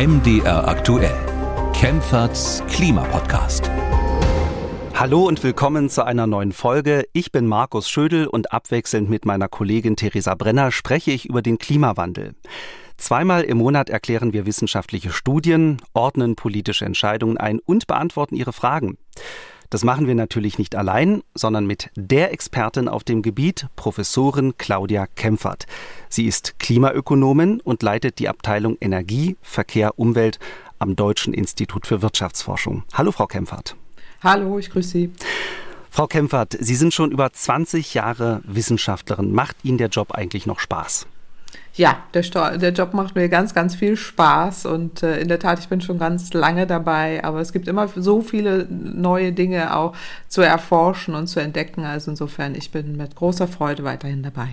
MDR aktuell. Kempferts Klimapodcast. Hallo und willkommen zu einer neuen Folge. Ich bin Markus Schödel und abwechselnd mit meiner Kollegin Theresa Brenner spreche ich über den Klimawandel. Zweimal im Monat erklären wir wissenschaftliche Studien, ordnen politische Entscheidungen ein und beantworten Ihre Fragen. Das machen wir natürlich nicht allein, sondern mit der Expertin auf dem Gebiet, Professorin Claudia Kempfert. Sie ist Klimaökonomin und leitet die Abteilung Energie, Verkehr, Umwelt am Deutschen Institut für Wirtschaftsforschung. Hallo, Frau Kempfert. Hallo, ich grüße Sie. Frau Kempfert, Sie sind schon über 20 Jahre Wissenschaftlerin. Macht Ihnen der Job eigentlich noch Spaß? Ja, der, der, Job macht mir ganz, ganz viel Spaß und äh, in der Tat, ich bin schon ganz lange dabei, aber es gibt immer so viele neue Dinge auch zu erforschen und zu entdecken. Also insofern, ich bin mit großer Freude weiterhin dabei.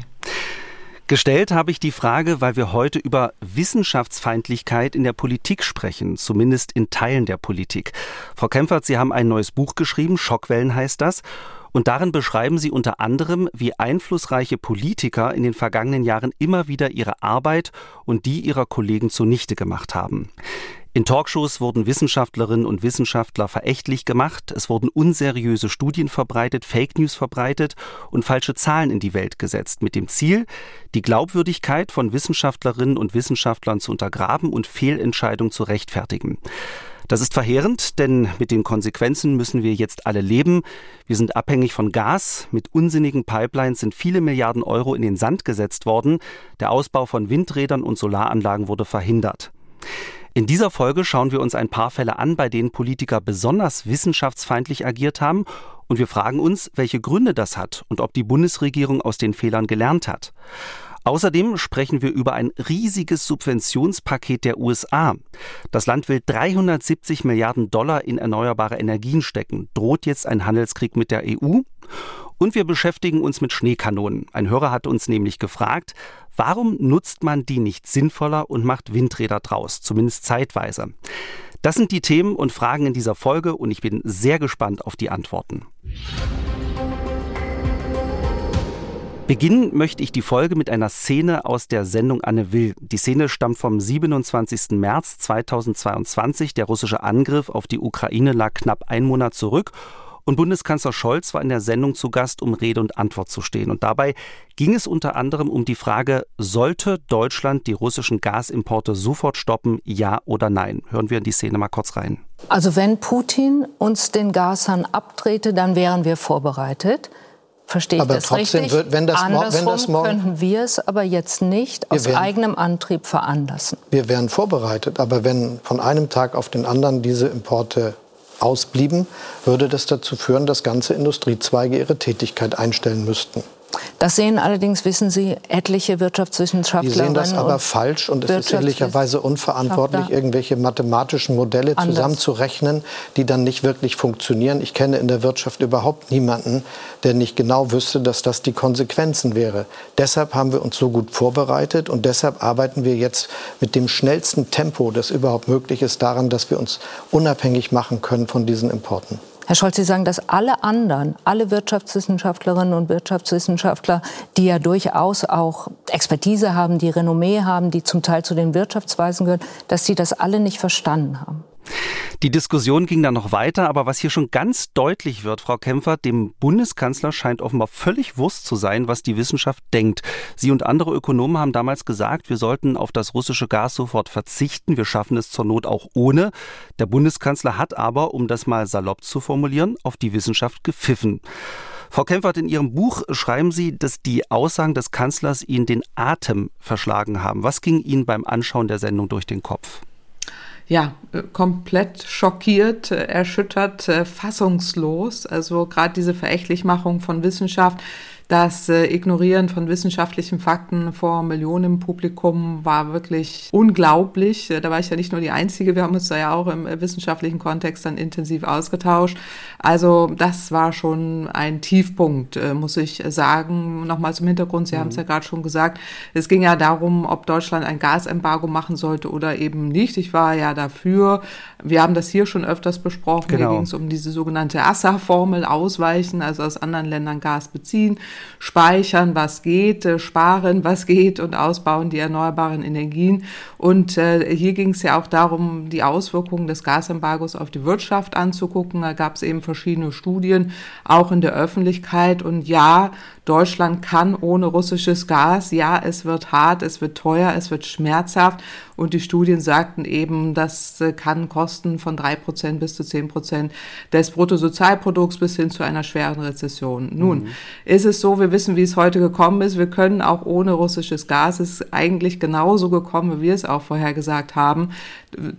Gestellt habe ich die Frage, weil wir heute über Wissenschaftsfeindlichkeit in der Politik sprechen, zumindest in Teilen der Politik. Frau Kempfert, Sie haben ein neues Buch geschrieben, Schockwellen heißt das. Und darin beschreiben Sie unter anderem, wie einflussreiche Politiker in den vergangenen Jahren immer wieder ihre Arbeit und die ihrer Kollegen zunichte gemacht haben. In Talkshows wurden Wissenschaftlerinnen und Wissenschaftler verächtlich gemacht, es wurden unseriöse Studien verbreitet, Fake News verbreitet und falsche Zahlen in die Welt gesetzt, mit dem Ziel, die Glaubwürdigkeit von Wissenschaftlerinnen und Wissenschaftlern zu untergraben und Fehlentscheidungen zu rechtfertigen. Das ist verheerend, denn mit den Konsequenzen müssen wir jetzt alle leben. Wir sind abhängig von Gas. Mit unsinnigen Pipelines sind viele Milliarden Euro in den Sand gesetzt worden. Der Ausbau von Windrädern und Solaranlagen wurde verhindert. In dieser Folge schauen wir uns ein paar Fälle an, bei denen Politiker besonders wissenschaftsfeindlich agiert haben und wir fragen uns, welche Gründe das hat und ob die Bundesregierung aus den Fehlern gelernt hat. Außerdem sprechen wir über ein riesiges Subventionspaket der USA. Das Land will 370 Milliarden Dollar in erneuerbare Energien stecken. Droht jetzt ein Handelskrieg mit der EU? Und wir beschäftigen uns mit Schneekanonen. Ein Hörer hat uns nämlich gefragt, warum nutzt man die nicht sinnvoller und macht Windräder draus, zumindest zeitweise? Das sind die Themen und Fragen in dieser Folge und ich bin sehr gespannt auf die Antworten. Beginnen möchte ich die Folge mit einer Szene aus der Sendung Anne Will. Die Szene stammt vom 27. März 2022. Der russische Angriff auf die Ukraine lag knapp einen Monat zurück und Bundeskanzler Scholz war in der Sendung zu Gast, um Rede und Antwort zu stehen. Und dabei ging es unter anderem um die Frage, sollte Deutschland die russischen Gasimporte sofort stoppen, ja oder nein? Hören wir in die Szene mal kurz rein. Also wenn Putin uns den Gashahn abdrehte, dann wären wir vorbereitet. Verstehe aber ich das trotzdem richtig? Wird, wenn das, Andersrum wenn das morgen, könnten wir es aber jetzt nicht aus werden, eigenem Antrieb veranlassen. Wir wären vorbereitet, aber wenn von einem Tag auf den anderen diese Importe ausblieben, würde das dazu führen, dass ganze Industriezweige ihre Tätigkeit einstellen müssten. Das sehen allerdings, wissen Sie, etliche Wirtschaftswissenschaftler. Die sehen das aber falsch und es ist ehrlicherweise unverantwortlich, irgendwelche mathematischen Modelle Anders. zusammenzurechnen, die dann nicht wirklich funktionieren. Ich kenne in der Wirtschaft überhaupt niemanden, der nicht genau wüsste, dass das die Konsequenzen wäre. Deshalb haben wir uns so gut vorbereitet und deshalb arbeiten wir jetzt mit dem schnellsten Tempo, das überhaupt möglich ist, daran, dass wir uns unabhängig machen können von diesen Importen. Herr Scholz, Sie sagen, dass alle anderen, alle Wirtschaftswissenschaftlerinnen und Wirtschaftswissenschaftler, die ja durchaus auch Expertise haben, die Renommee haben, die zum Teil zu den Wirtschaftsweisen gehören, dass sie das alle nicht verstanden haben. Die Diskussion ging dann noch weiter, aber was hier schon ganz deutlich wird, Frau Kämpfer, dem Bundeskanzler scheint offenbar völlig Wurst zu sein, was die Wissenschaft denkt. Sie und andere Ökonomen haben damals gesagt, wir sollten auf das russische Gas sofort verzichten, wir schaffen es zur Not auch ohne. Der Bundeskanzler hat aber, um das mal salopp zu formulieren, auf die Wissenschaft gepfiffen. Frau Kempfert, in Ihrem Buch schreiben Sie, dass die Aussagen des Kanzlers Ihnen den Atem verschlagen haben. Was ging Ihnen beim Anschauen der Sendung durch den Kopf? Ja, äh, komplett schockiert, äh, erschüttert, äh, fassungslos. Also gerade diese Verächtlichmachung von Wissenschaft, das äh, Ignorieren von wissenschaftlichen Fakten vor Millionen im Publikum war wirklich unglaublich. Äh, da war ich ja nicht nur die Einzige, wir haben uns da ja auch im äh, wissenschaftlichen Kontext dann intensiv ausgetauscht. Also das war schon ein Tiefpunkt, äh, muss ich sagen. Nochmal zum Hintergrund, Sie mhm. haben es ja gerade schon gesagt, es ging ja darum, ob Deutschland ein Gasembargo machen sollte oder eben nicht. Ich war ja dafür. Wir haben das hier schon öfters besprochen. Genau. Hier ging es um diese sogenannte ASSA-Formel, ausweichen, also aus anderen Ländern Gas beziehen. Speichern, was geht, äh, sparen, was geht und ausbauen die erneuerbaren Energien. Und äh, hier ging es ja auch darum, die Auswirkungen des Gasembargos auf die Wirtschaft anzugucken. Da gab es eben verschiedene Studien, auch in der Öffentlichkeit. Und ja, Deutschland kann ohne russisches Gas, ja, es wird hart, es wird teuer, es wird schmerzhaft. Und die Studien sagten eben, das äh, kann Kosten von drei Prozent bis zu zehn Prozent des Bruttosozialprodukts bis hin zu einer schweren Rezession. Nun, mhm. ist es so, wir wissen, wie es heute gekommen ist. Wir können auch ohne russisches Gas, es ist eigentlich genauso gekommen, wie wir es auch vorher gesagt haben.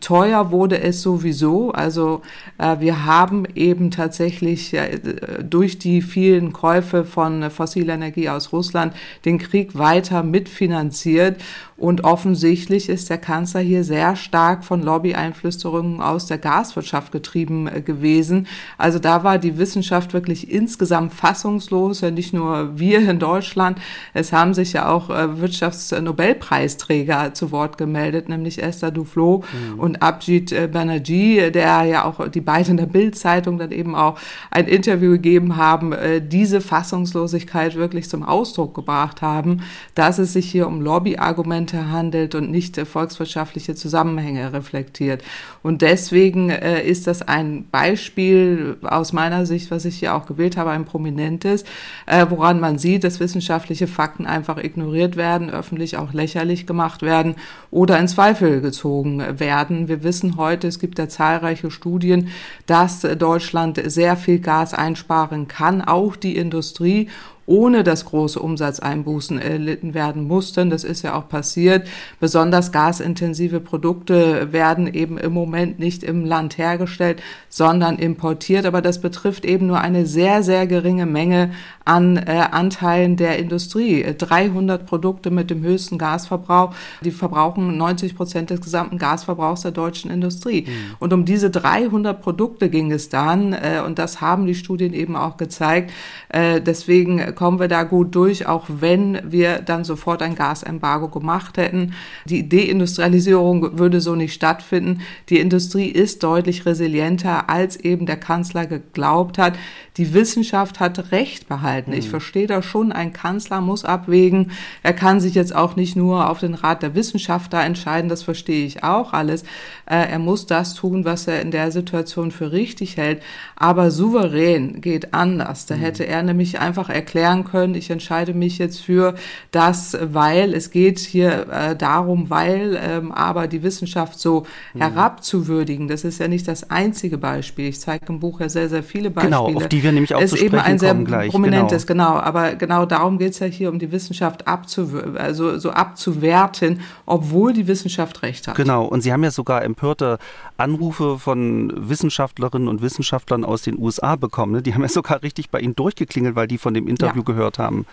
Teuer wurde es sowieso. Also äh, wir haben eben tatsächlich äh, durch die vielen Käufe von fossiler Energie aus Russland den Krieg weiter mitfinanziert. Und offensichtlich ist der Kanzler hier sehr stark von Lobby-Einflüsterungen aus der Gaswirtschaft getrieben äh, gewesen. Also da war die Wissenschaft wirklich insgesamt fassungslos, nicht nur wir in Deutschland. Es haben sich ja auch äh, Wirtschaftsnobelpreisträger zu Wort gemeldet, nämlich Esther Duflo mhm. Und Abjit äh, Banerjee, der ja auch die beiden in der Bild-Zeitung dann eben auch ein Interview gegeben haben, diese Fassungslosigkeit wirklich zum Ausdruck gebracht haben, dass es sich hier um Lobbyargumente Argumente handelt und nicht volkswirtschaftliche Zusammenhänge reflektiert. Und deswegen äh, ist das ein Beispiel aus meiner Sicht, was ich hier auch gewählt habe, ein prominentes, äh, woran man sieht, dass wissenschaftliche Fakten einfach ignoriert werden, öffentlich auch lächerlich gemacht werden oder in Zweifel gezogen werden. Wir wissen heute, es gibt ja zahlreiche Studien, dass Deutschland sehr viel Gas einsparen kann, auch die Industrie ohne dass große Umsatzeinbußen erlitten werden mussten. Das ist ja auch passiert. Besonders gasintensive Produkte werden eben im Moment nicht im Land hergestellt, sondern importiert. Aber das betrifft eben nur eine sehr, sehr geringe Menge an äh, Anteilen der Industrie. 300 Produkte mit dem höchsten Gasverbrauch, die verbrauchen 90 Prozent des gesamten Gasverbrauchs der deutschen Industrie. Mhm. Und um diese 300 Produkte ging es dann, äh, und das haben die Studien eben auch gezeigt. Äh, deswegen kommen wir da gut durch, auch wenn wir dann sofort ein Gasembargo gemacht hätten. Die Deindustrialisierung würde so nicht stattfinden. Die Industrie ist deutlich resilienter, als eben der Kanzler geglaubt hat. Die Wissenschaft hat Recht behalten. Ich mhm. verstehe da schon, ein Kanzler muss abwägen. Er kann sich jetzt auch nicht nur auf den Rat der Wissenschaftler entscheiden, das verstehe ich auch alles. Äh, er muss das tun, was er in der Situation für richtig hält. Aber souverän geht anders. Da mhm. hätte er nämlich einfach erklärt, erklären können, ich entscheide mich jetzt für das, weil es geht hier äh, darum, weil ähm, aber die Wissenschaft so mhm. herabzuwürdigen, das ist ja nicht das einzige Beispiel. Ich zeige im Buch ja sehr, sehr viele Beispiele. Genau, auf die wir nämlich auch ist zu sprechen eben ein sehr gleich. prominentes, genau. genau. Aber genau darum geht es ja hier, um die Wissenschaft also so abzuwerten, obwohl die Wissenschaft recht hat. Genau, und Sie haben ja sogar empörte Anrufe von Wissenschaftlerinnen und Wissenschaftlern aus den USA bekommen. Ne? Die haben ja sogar richtig bei Ihnen durchgeklingelt, weil die von dem Interview Interview gehört haben.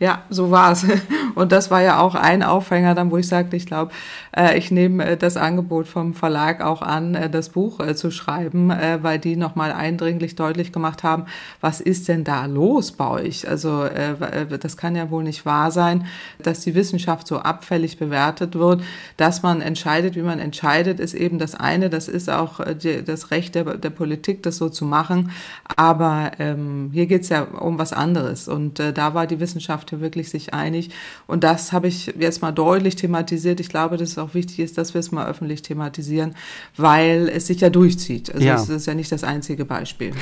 Ja, so war es. Und das war ja auch ein Aufhänger dann, wo ich sagte, ich glaube, äh, ich nehme äh, das Angebot vom Verlag auch an, äh, das Buch zu schreiben, weil die nochmal eindringlich deutlich gemacht haben, was ist denn da los bei euch? Also das kann ja wohl nicht wahr sein, dass die Wissenschaft so abfällig bewertet wird. Dass man entscheidet, wie man entscheidet, ist eben das eine. Das ist auch das Recht der, der Politik, das so zu machen. Aber ähm, hier geht es ja um was anderes. Und da war die Wissenschaft Wissenschaft wirklich sich einig. Und das habe ich jetzt mal deutlich thematisiert. Ich glaube, dass es auch wichtig ist, dass wir es mal öffentlich thematisieren, weil es sich ja durchzieht. Also ja. es ist ja nicht das einzige Beispiel.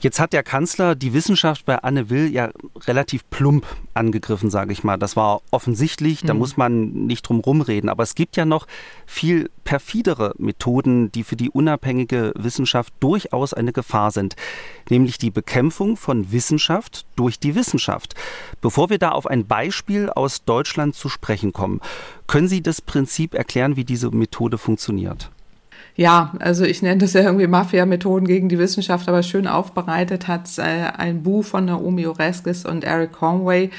Jetzt hat der Kanzler die Wissenschaft bei Anne Will ja relativ plump angegriffen, sage ich mal. Das war offensichtlich, da mhm. muss man nicht drum rumreden. Aber es gibt ja noch viel perfidere Methoden, die für die unabhängige Wissenschaft durchaus eine Gefahr sind, nämlich die Bekämpfung von Wissenschaft durch die Wissenschaft. Bevor wir da auf ein Beispiel aus Deutschland zu sprechen kommen, können Sie das Prinzip erklären, wie diese Methode funktioniert? Ja, also ich nenne das ja irgendwie Mafia-Methoden gegen die Wissenschaft, aber schön aufbereitet hat äh, ein Buch von Naomi Oreskes und Eric Conway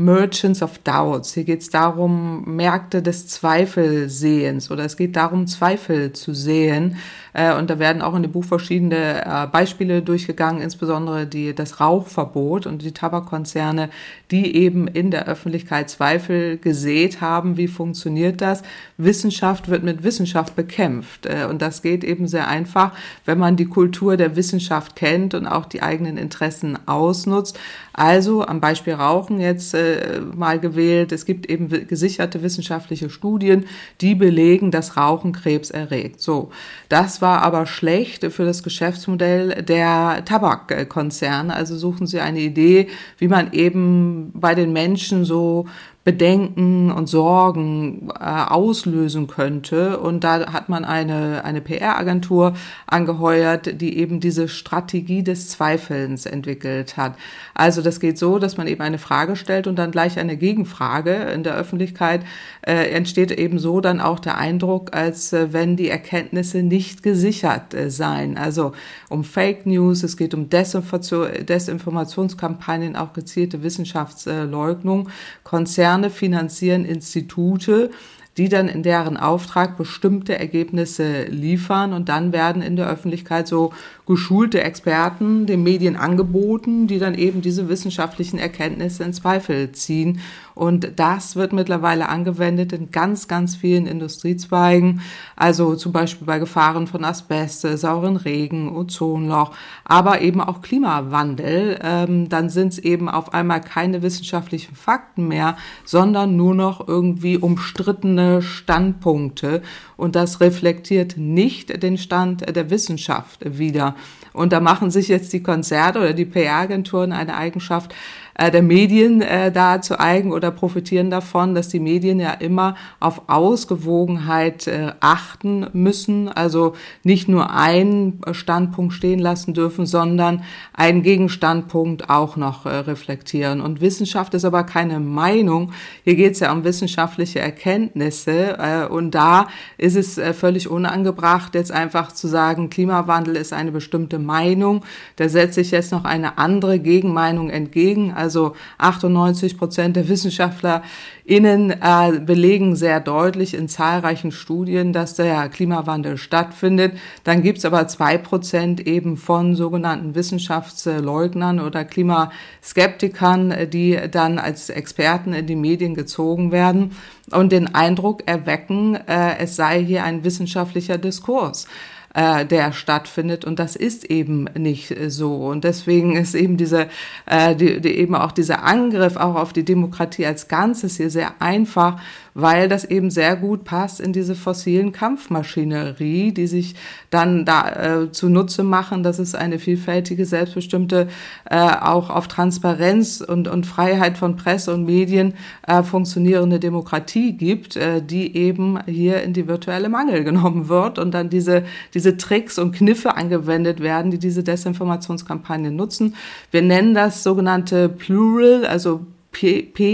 Merchants of Doubts. Hier geht es darum, Märkte des Zweifelsehens oder es geht darum, Zweifel zu sehen. Äh, und da werden auch in dem Buch verschiedene äh, Beispiele durchgegangen, insbesondere die, das Rauchverbot und die Tabakkonzerne, die eben in der Öffentlichkeit Zweifel gesät haben. Wie funktioniert das? Wissenschaft wird mit Wissenschaft bekämpft. Äh, und das geht eben sehr einfach, wenn man die Kultur der Wissenschaft kennt und auch die eigenen Interessen ausnutzt. Also am Beispiel Rauchen jetzt äh, mal gewählt. Es gibt eben gesicherte wissenschaftliche Studien, die belegen, dass Rauchen Krebs erregt. So, das war aber schlecht für das Geschäftsmodell der Tabakkonzerne. Also suchen Sie eine Idee, wie man eben bei den Menschen so Bedenken und Sorgen äh, auslösen könnte. Und da hat man eine, eine PR-Agentur angeheuert, die eben diese Strategie des Zweifelns entwickelt hat. Also das geht so, dass man eben eine Frage stellt und dann gleich eine Gegenfrage. In der Öffentlichkeit äh, entsteht eben so dann auch der Eindruck, als äh, wenn die Erkenntnisse nicht gesichert äh, seien. Also um Fake News, es geht um Desinformation, Desinformationskampagnen, auch gezielte Wissenschaftsleugnung. Konzerne Konzerne finanzieren Institute, die dann in deren Auftrag bestimmte Ergebnisse liefern und dann werden in der Öffentlichkeit so geschulte Experten den Medien angeboten, die dann eben diese wissenschaftlichen Erkenntnisse in Zweifel ziehen. Und das wird mittlerweile angewendet in ganz, ganz vielen Industriezweigen, also zum Beispiel bei Gefahren von Asbest, sauren Regen, Ozonloch, aber eben auch Klimawandel. Ähm, dann sind es eben auf einmal keine wissenschaftlichen Fakten mehr, sondern nur noch irgendwie umstrittene Standpunkte. Und das reflektiert nicht den Stand der Wissenschaft wieder. Und da machen sich jetzt die Konzerte oder die PR-Agenturen eine Eigenschaft äh, der Medien äh, da zu eigen oder profitieren davon, dass die Medien ja immer auf Ausgewogenheit äh, achten müssen, also nicht nur einen Standpunkt stehen lassen dürfen, sondern einen Gegenstandpunkt auch noch äh, reflektieren. Und Wissenschaft ist aber keine Meinung. Hier geht es ja um wissenschaftliche Erkenntnisse äh, und da ist es äh, völlig unangebracht, jetzt einfach zu sagen, Klimawandel ist eine bestimmte Meinung. Da setze ich jetzt noch eine andere Gegenmeinung entgegen. Also 98 Prozent der WissenschaftlerInnen äh, belegen sehr deutlich in zahlreichen Studien, dass der Klimawandel stattfindet. Dann gibt es aber zwei Prozent eben von sogenannten Wissenschaftsleugnern oder Klimaskeptikern, die dann als Experten in die Medien gezogen werden und den Eindruck erwecken, äh, es sei hier ein wissenschaftlicher Diskurs äh, der stattfindet. Und das ist eben nicht so. Und deswegen ist eben diese, äh, die, die eben auch dieser Angriff auch auf die Demokratie als Ganzes hier sehr einfach, weil das eben sehr gut passt in diese fossilen Kampfmaschinerie, die sich dann da äh, zunutze machen, dass es eine vielfältige, selbstbestimmte, äh, auch auf Transparenz und, und Freiheit von Presse und Medien äh, funktionierende Demokratie gibt, äh, die eben hier in die virtuelle Mangel genommen wird und dann diese, diese Tricks und Kniffe angewendet werden, die diese Desinformationskampagnen nutzen. Wir nennen das sogenannte Plural, also P-L-U-R-V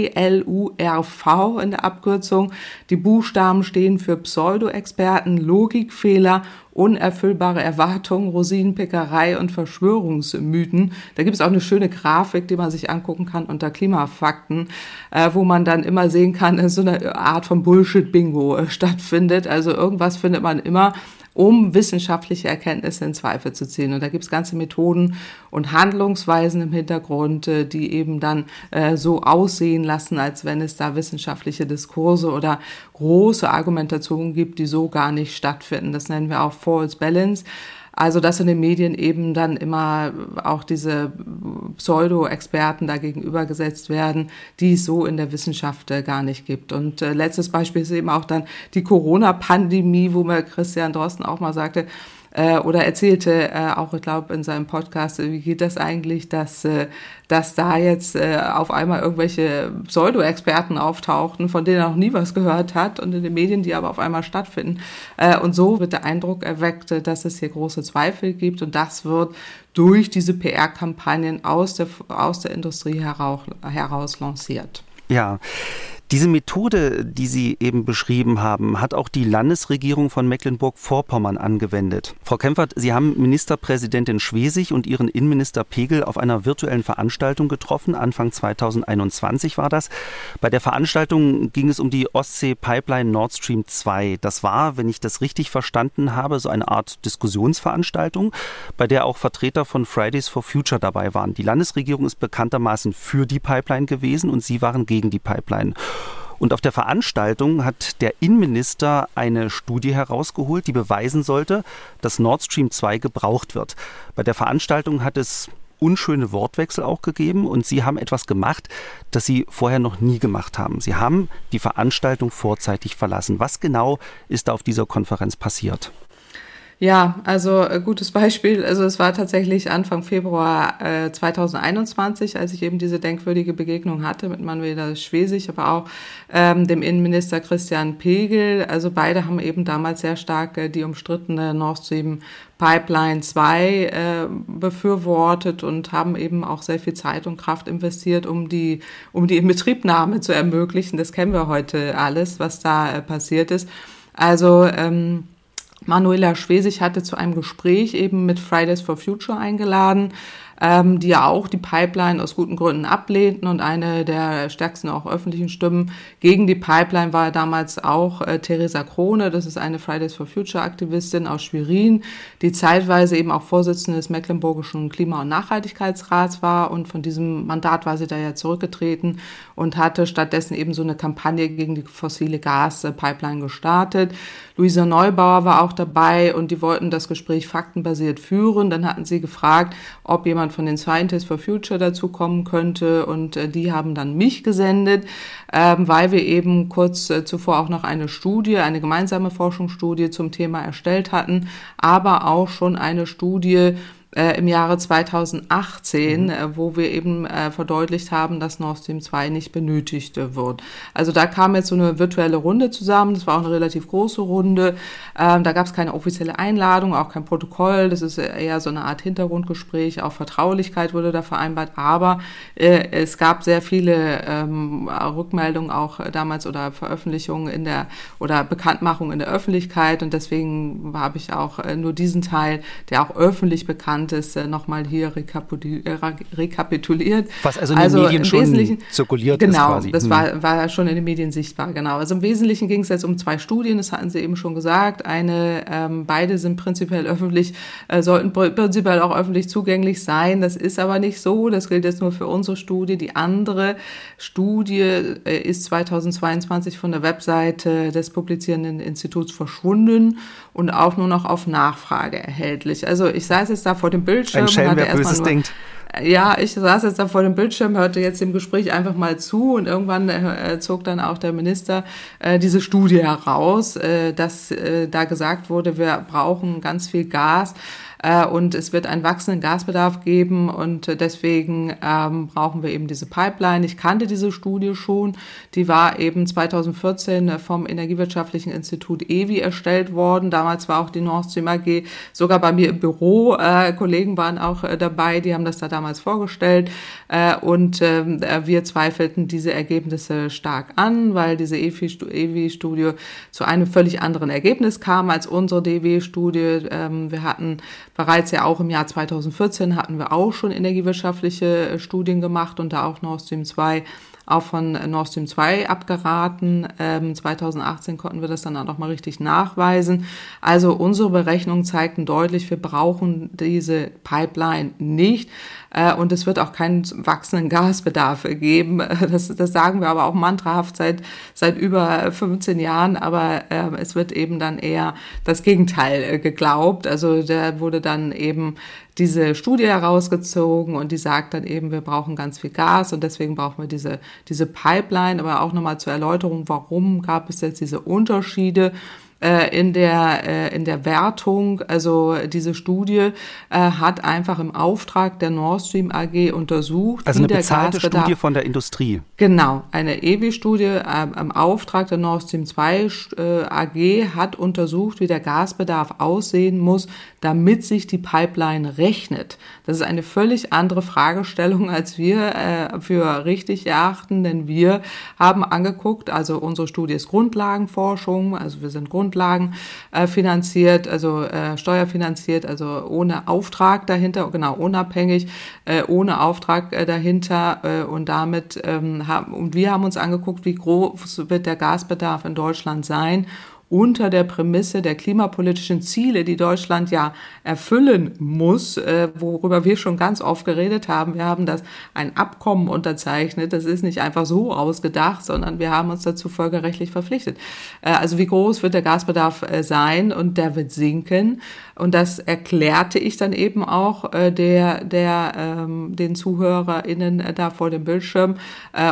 in der Abkürzung. Die Buchstaben stehen für Pseudo-Experten, Logikfehler, unerfüllbare Erwartungen, Rosinenpickerei und Verschwörungsmythen. Da gibt es auch eine schöne Grafik, die man sich angucken kann unter Klimafakten, äh, wo man dann immer sehen kann, dass so eine Art von Bullshit-Bingo äh, stattfindet. Also irgendwas findet man immer, um wissenschaftliche Erkenntnisse in Zweifel zu ziehen. Und da gibt es ganze Methoden und Handlungsweisen im Hintergrund, äh, die eben dann äh, so aussehen lassen, als wenn es da wissenschaftliche Diskurse oder große Argumentationen gibt, die so gar nicht stattfinden. Das nennen wir auch False Balance. Also, dass in den Medien eben dann immer auch diese Pseudo-Experten da gegenübergesetzt werden, die es so in der Wissenschaft äh, gar nicht gibt. Und äh, letztes Beispiel ist eben auch dann die Corona-Pandemie, wo mir Christian Drosten auch mal sagte, äh, oder erzählte äh, auch, ich glaube, in seinem Podcast, wie geht das eigentlich, dass, äh, dass da jetzt äh, auf einmal irgendwelche Pseudo-Experten auftauchten, von denen er noch nie was gehört hat und in den Medien, die aber auf einmal stattfinden. Äh, und so wird der Eindruck erweckt, dass es hier große Zweifel gibt und das wird durch diese PR-Kampagnen aus der, aus der Industrie heraus, heraus lanciert. Ja. Diese Methode, die Sie eben beschrieben haben, hat auch die Landesregierung von Mecklenburg-Vorpommern angewendet. Frau Kempfert, Sie haben Ministerpräsidentin Schwesig und ihren Innenminister Pegel auf einer virtuellen Veranstaltung getroffen. Anfang 2021 war das. Bei der Veranstaltung ging es um die Ostsee-Pipeline Nord Stream 2. Das war, wenn ich das richtig verstanden habe, so eine Art Diskussionsveranstaltung, bei der auch Vertreter von Fridays for Future dabei waren. Die Landesregierung ist bekanntermaßen für die Pipeline gewesen und Sie waren gegen die Pipeline. Und auf der Veranstaltung hat der Innenminister eine Studie herausgeholt, die beweisen sollte, dass Nord Stream 2 gebraucht wird. Bei der Veranstaltung hat es unschöne Wortwechsel auch gegeben und Sie haben etwas gemacht, das Sie vorher noch nie gemacht haben. Sie haben die Veranstaltung vorzeitig verlassen. Was genau ist da auf dieser Konferenz passiert? Ja, also äh, gutes Beispiel. Also es war tatsächlich Anfang Februar äh, 2021, als ich eben diese denkwürdige Begegnung hatte mit Manuela Schwesig, aber auch ähm, dem Innenminister Christian Pegel. Also beide haben eben damals sehr stark äh, die umstrittene Nord Stream Pipeline 2 äh, befürwortet und haben eben auch sehr viel Zeit und Kraft investiert, um die, um die Inbetriebnahme zu ermöglichen. Das kennen wir heute alles, was da äh, passiert ist. Also ähm, Manuela Schwesig hatte zu einem Gespräch eben mit Fridays for Future eingeladen ähm, die ja auch die Pipeline aus guten Gründen ablehnten. Und eine der stärksten auch öffentlichen Stimmen gegen die Pipeline war damals auch äh, Theresa Krone. Das ist eine Fridays for Future Aktivistin aus Schwerin, die zeitweise eben auch Vorsitzende des Mecklenburgischen Klima- und Nachhaltigkeitsrats war. Und von diesem Mandat war sie da ja zurückgetreten und hatte stattdessen eben so eine Kampagne gegen die fossile Gaspipeline gestartet. Luisa Neubauer war auch dabei und die wollten das Gespräch faktenbasiert führen. Dann hatten sie gefragt, ob jemand jemand von den Scientists for Future dazu kommen könnte. Und äh, die haben dann mich gesendet, ähm, weil wir eben kurz äh, zuvor auch noch eine Studie, eine gemeinsame Forschungsstudie zum Thema erstellt hatten, aber auch schon eine Studie äh, im Jahre 2018, mhm. äh, wo wir eben äh, verdeutlicht haben, dass Nord Stream 2 nicht benötigt wird. Also da kam jetzt so eine virtuelle Runde zusammen. Das war auch eine relativ große Runde. Ähm, da gab es keine offizielle Einladung, auch kein Protokoll. Das ist eher so eine Art Hintergrundgespräch. Auch Vertraulichkeit wurde da vereinbart. Aber äh, es gab sehr viele ähm, Rückmeldungen auch damals oder Veröffentlichungen in der oder Bekanntmachungen in der Öffentlichkeit. Und deswegen habe ich auch äh, nur diesen Teil, der auch öffentlich bekannt ist, äh, nochmal hier rekapituliert. Was also in also den Medien schon zirkuliert genau, ist quasi. Genau, das war, hm. war schon in den Medien sichtbar, genau. Also im Wesentlichen ging es jetzt um zwei Studien, das hatten Sie eben schon gesagt. Eine, ähm, beide sind prinzipiell öffentlich, äh, sollten prinzipiell auch öffentlich zugänglich sein. Das ist aber nicht so. Das gilt jetzt nur für unsere Studie. Die andere Studie äh, ist 2022 von der Webseite des publizierenden Instituts verschwunden und auch nur noch auf Nachfrage erhältlich. Also ich saß jetzt da vor dem Bildschirm. Ein Schelm, wer Böses denkt. Ja, ich saß jetzt da vor dem Bildschirm, hörte jetzt dem Gespräch einfach mal zu und irgendwann äh, zog dann auch der Minister äh, diese Studie heraus, äh, dass äh, da gesagt wurde, wir brauchen ganz viel Gas äh, und es wird einen wachsenden Gasbedarf geben und deswegen ähm, brauchen wir eben diese Pipeline. Ich kannte diese Studie schon, die war eben 2014 vom Energiewirtschaftlichen Institut EWI erstellt worden. Damals war auch die Nord Stream AG sogar bei mir im Büro. Äh, Kollegen waren auch dabei, die haben das da damals vorgestellt äh, und äh, wir zweifelten diese Ergebnisse stark an, weil diese EWI-Studie zu einem völlig anderen Ergebnis kam als unsere DW-Studie. Ähm, wir hatten bereits ja auch im Jahr 2014 hatten wir auch schon energiewirtschaftliche äh, Studien gemacht und da auch Nord Stream 2 auch von Nord Stream 2 abgeraten. Ähm, 2018 konnten wir das dann auch noch mal richtig nachweisen. Also unsere Berechnungen zeigten deutlich, wir brauchen diese Pipeline nicht. Äh, und es wird auch keinen wachsenden Gasbedarf geben. Das, das sagen wir aber auch mantrahaft seit, seit über 15 Jahren. Aber äh, es wird eben dann eher das Gegenteil äh, geglaubt. Also da wurde dann eben diese Studie herausgezogen und die sagt dann eben, wir brauchen ganz viel Gas und deswegen brauchen wir diese, diese Pipeline. Aber auch nochmal zur Erläuterung, warum gab es jetzt diese Unterschiede? Äh, in der äh, in der Wertung. Also diese Studie äh, hat einfach im Auftrag der Nord Stream AG untersucht, also eine bezahlte Studie von der Industrie. Genau, eine EWI-Studie im Auftrag der Nord Stream 2 äh, AG hat untersucht, wie der Gasbedarf aussehen muss, damit sich die Pipeline rechnet. Das ist eine völlig andere Fragestellung, als wir äh, für richtig erachten, denn wir haben angeguckt, also unsere Studie ist Grundlagenforschung, also wir sind Grundlagen äh, finanziert, also äh, steuerfinanziert, also ohne Auftrag dahinter, genau unabhängig, äh, ohne Auftrag äh, dahinter äh, und damit ähm, haben und wir haben uns angeguckt, wie groß wird der Gasbedarf in Deutschland sein unter der Prämisse der klimapolitischen Ziele, die Deutschland ja erfüllen muss, äh, worüber wir schon ganz oft geredet haben. Wir haben das ein Abkommen unterzeichnet. Das ist nicht einfach so ausgedacht, sondern wir haben uns dazu folgerechtlich verpflichtet. Äh, also wie groß wird der Gasbedarf äh, sein und der wird sinken. Und das erklärte ich dann eben auch der, der, ähm, den ZuhörerInnen da vor dem Bildschirm.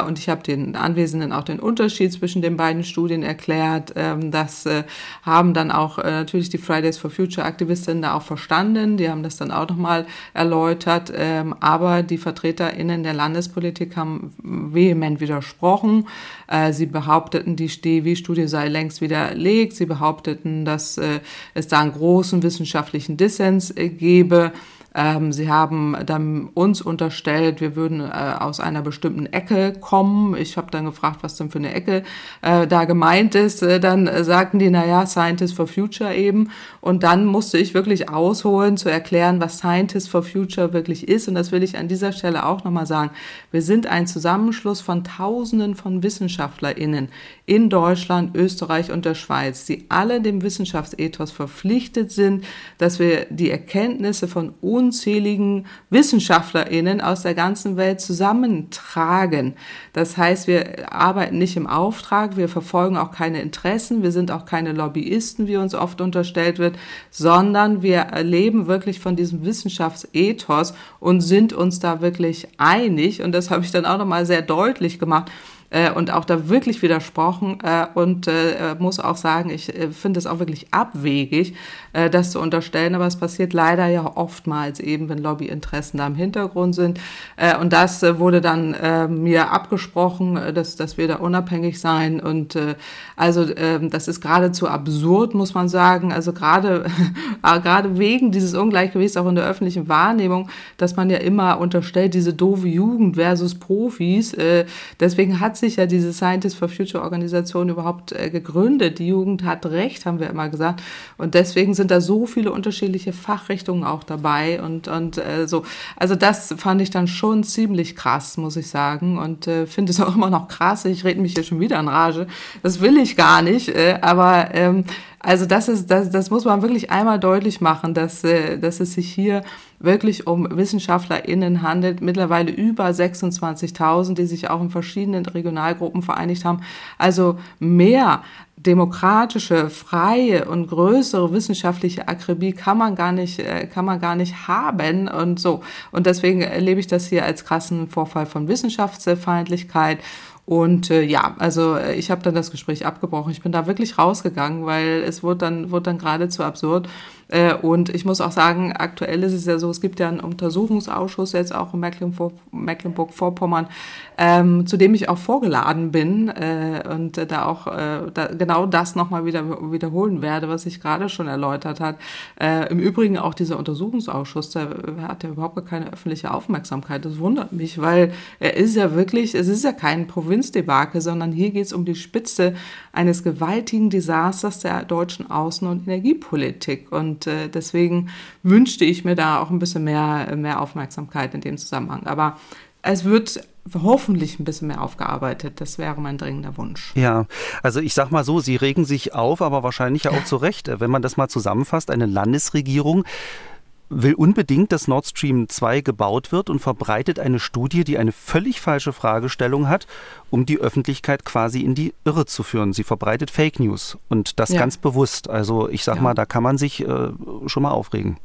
Und ich habe den Anwesenden auch den Unterschied zwischen den beiden Studien erklärt. Ähm, äh, haben dann auch äh, natürlich die Fridays for Future Aktivistinnen da auch verstanden. Die haben das dann auch nochmal erläutert. Ähm, aber die VertreterInnen der Landespolitik haben vehement widersprochen. Äh, sie behaupteten, die DEW-Studie sei längst widerlegt. Sie behaupteten, dass äh, es da einen großen wissenschaftlichen Dissens äh, gebe. Ähm, sie haben dann uns unterstellt, wir würden äh, aus einer bestimmten Ecke kommen. Ich habe dann gefragt, was denn für eine Ecke äh, da gemeint ist. Äh, dann sagten die, naja, Scientists for Future eben. Und dann musste ich wirklich ausholen, zu erklären, was Scientists for Future wirklich ist. Und das will ich an dieser Stelle auch nochmal sagen. Wir sind ein Zusammenschluss von Tausenden von WissenschaftlerInnen in Deutschland, Österreich und der Schweiz, die alle dem Wissenschaftsethos verpflichtet sind, dass wir die Erkenntnisse von unzähligen WissenschaftlerInnen aus der ganzen Welt zusammentragen. Das heißt, wir arbeiten nicht im Auftrag, wir verfolgen auch keine Interessen, wir sind auch keine Lobbyisten, wie uns oft unterstellt wird, sondern wir leben wirklich von diesem Wissenschaftsethos und sind uns da wirklich einig. Und das habe ich dann auch nochmal sehr deutlich gemacht äh, und auch da wirklich widersprochen äh, und äh, muss auch sagen, ich äh, finde es auch wirklich abwegig, äh, das zu unterstellen, aber es passiert leider ja oftmals eben, wenn Lobbyinteressen da im Hintergrund sind. Und das wurde dann mir abgesprochen, dass, dass wir da unabhängig sein. Und also äh, das ist geradezu absurd, muss man sagen, also gerade gerade wegen dieses Ungleichgewichts auch in der öffentlichen Wahrnehmung, dass man ja immer unterstellt, diese doofe Jugend versus Profis, deswegen hat sich sich ja diese Scientists for Future Organisation überhaupt äh, gegründet. Die Jugend hat Recht, haben wir immer gesagt. Und deswegen sind da so viele unterschiedliche Fachrichtungen auch dabei und, und äh, so. Also das fand ich dann schon ziemlich krass, muss ich sagen. Und äh, finde es auch immer noch krass. Ich rede mich hier schon wieder in Rage. Das will ich gar nicht. Äh, aber ähm, also das ist, das, das muss man wirklich einmal deutlich machen, dass, äh, dass es sich hier wirklich um WissenschaftlerInnen handelt. Mittlerweile über 26.000, die sich auch in verschiedenen Regionalgruppen vereinigt haben. Also mehr demokratische, freie und größere wissenschaftliche Akribie kann man gar nicht, äh, kann man gar nicht haben und so. Und deswegen erlebe ich das hier als krassen Vorfall von Wissenschaftsfeindlichkeit und äh, ja, also äh, ich habe dann das Gespräch abgebrochen. Ich bin da wirklich rausgegangen, weil es wurde dann, wurde dann geradezu absurd. Äh, und ich muss auch sagen, aktuell ist es ja so, es gibt ja einen Untersuchungsausschuss jetzt auch in Mecklenburg-Vorpommern, ähm, zu dem ich auch vorgeladen bin äh, und da auch äh, da genau das nochmal wieder wiederholen werde, was ich gerade schon erläutert hat. Äh, Im Übrigen auch dieser Untersuchungsausschuss, der hat ja überhaupt keine öffentliche Aufmerksamkeit. Das wundert mich, weil er ist ja wirklich, es ist ja kein Provinzdebakel, sondern hier geht es um die Spitze eines gewaltigen Desasters der deutschen Außen- und Energiepolitik. Und und äh, deswegen wünschte ich mir da auch ein bisschen mehr, mehr Aufmerksamkeit in dem Zusammenhang. Aber es wird hoffentlich ein bisschen mehr aufgearbeitet. Das wäre mein dringender Wunsch. Ja, also ich sag mal so, Sie regen sich auf, aber wahrscheinlich ja auch zu Recht. Wenn man das mal zusammenfasst, eine Landesregierung will unbedingt, dass Nord Stream 2 gebaut wird und verbreitet eine Studie, die eine völlig falsche Fragestellung hat, um die Öffentlichkeit quasi in die Irre zu führen. Sie verbreitet Fake News und das ja. ganz bewusst. Also ich sag ja. mal, da kann man sich äh, schon mal aufregen.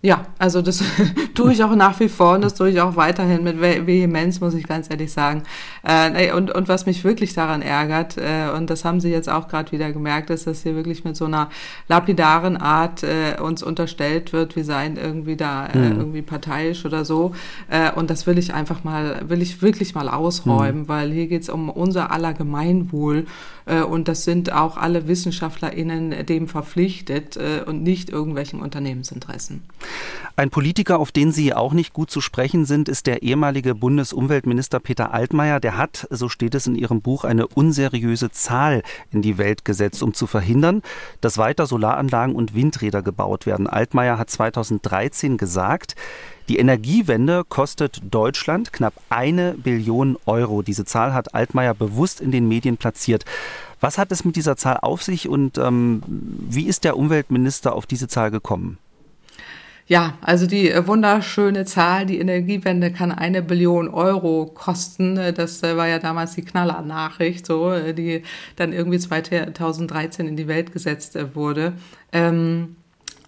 Ja, also das tue ich auch nach wie vor und das tue ich auch weiterhin mit Vehemenz, muss ich ganz ehrlich sagen. Äh, und, und was mich wirklich daran ärgert, äh, und das haben Sie jetzt auch gerade wieder gemerkt, ist, dass hier wirklich mit so einer lapidaren Art äh, uns unterstellt wird, wir seien irgendwie da mhm. irgendwie parteiisch oder so. Und das will ich einfach mal, will ich wirklich mal ausräumen, mhm. weil hier geht's um unser aller Gemeinwohl. Äh, und das sind auch alle WissenschaftlerInnen dem verpflichtet äh, und nicht irgendwelchen Unternehmensinteressen. Ein Politiker, auf den Sie auch nicht gut zu sprechen sind, ist der ehemalige Bundesumweltminister Peter Altmaier. Der hat, so steht es in Ihrem Buch, eine unseriöse Zahl in die Welt gesetzt, um zu verhindern, dass weiter Solaranlagen und Windräder gebaut werden. Altmaier hat 2013 gesagt, die Energiewende kostet Deutschland knapp eine Billion Euro. Diese Zahl hat Altmaier bewusst in den Medien platziert. Was hat es mit dieser Zahl auf sich und ähm, wie ist der Umweltminister auf diese Zahl gekommen? Ja, also die äh, wunderschöne Zahl, die Energiewende kann eine Billion Euro kosten. Äh, das äh, war ja damals die Knallernachricht, so, die dann irgendwie 2013 in die Welt gesetzt wurde. Ähm,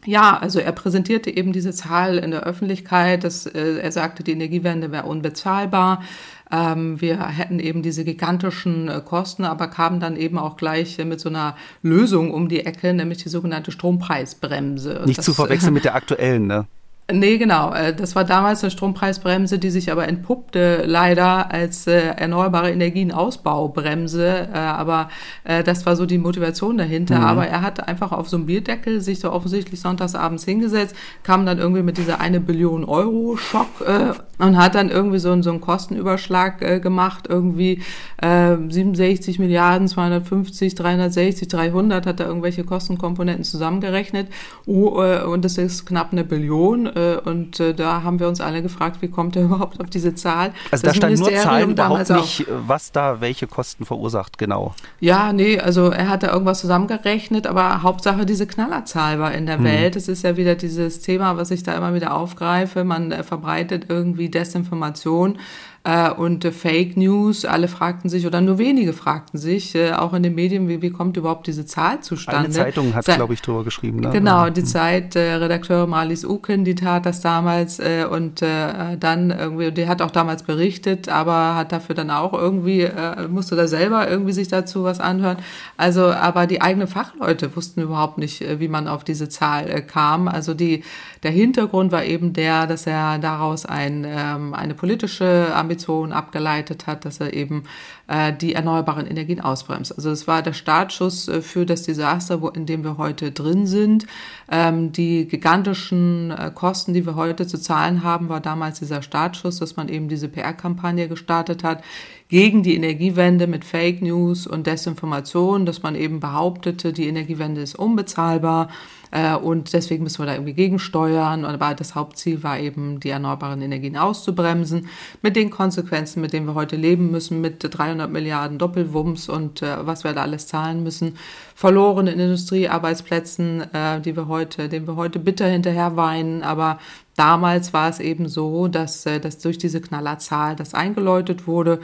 ja, also er präsentierte eben diese Zahl in der Öffentlichkeit. Dass, äh, er sagte, die Energiewende wäre unbezahlbar. Ähm, wir hätten eben diese gigantischen äh, Kosten, aber kamen dann eben auch gleich äh, mit so einer Lösung um die Ecke, nämlich die sogenannte Strompreisbremse. Nicht das, zu verwechseln mit der aktuellen, ne? Nee, genau. Äh, das war damals eine Strompreisbremse, die sich aber entpuppte leider als äh, erneuerbare Energienausbaubremse. Äh, aber äh, das war so die Motivation dahinter. Mhm. Aber er hat einfach auf so einem Bierdeckel sich so offensichtlich sonntagsabends hingesetzt, kam dann irgendwie mit dieser eine Billion Euro Schock äh, und hat dann irgendwie so, so einen Kostenüberschlag äh, gemacht. Irgendwie 67 Milliarden, 250, 360, 300 hat er irgendwelche Kostenkomponenten zusammengerechnet. Oh, und das ist knapp eine Billion äh, und äh, da haben wir uns alle gefragt, wie kommt er überhaupt auf diese Zahl? Also das da stand nur Zahlen, überhaupt nicht, was da welche Kosten verursacht, genau. Ja, nee, also er hat da irgendwas zusammengerechnet, aber Hauptsache diese Knallerzahl war in der hm. Welt. Es ist ja wieder dieses Thema, was ich da immer wieder aufgreife. Man äh, verbreitet irgendwie Desinformation äh, und äh, Fake News. Alle fragten sich, oder nur wenige fragten sich, äh, auch in den Medien, wie, wie kommt überhaupt diese Zahl zustande? Eine Zeitung hat, glaube ich, drüber geschrieben. Ne? Genau, die Zeit, äh, Redakteur Marlies Uken, die tat das damals äh, und äh, dann irgendwie, die hat auch damals berichtet, aber hat dafür dann auch irgendwie, äh, musste da selber irgendwie sich dazu was anhören. Also, aber die eigenen Fachleute wussten überhaupt nicht, äh, wie man auf diese Zahl äh, kam. Also die, der Hintergrund war eben der, dass er daraus ein, ähm, eine politische Ambition abgeleitet hat, dass er eben äh, die erneuerbaren Energien ausbremst. Also es war der Startschuss äh, für das Desaster, wo, in dem wir heute drin sind. Ähm, die gigantischen äh, Kosten, die wir heute zu zahlen haben, war damals dieser Startschuss, dass man eben diese PR-Kampagne gestartet hat gegen die Energiewende mit Fake News und Desinformation, dass man eben behauptete, die Energiewende ist unbezahlbar äh, und deswegen müssen wir da irgendwie gegensteuern. Aber das Hauptziel war eben, die erneuerbaren Energien auszubremsen, mit den Konsequenzen, mit denen wir heute leben müssen, mit 300 Milliarden Doppelwumms und äh, was wir da alles zahlen müssen, verlorenen Industriearbeitsplätzen, äh, die wir heute, denen wir heute bitter hinterher weinen, aber damals war es eben so, dass, dass durch diese Knallerzahl das eingeläutet wurde.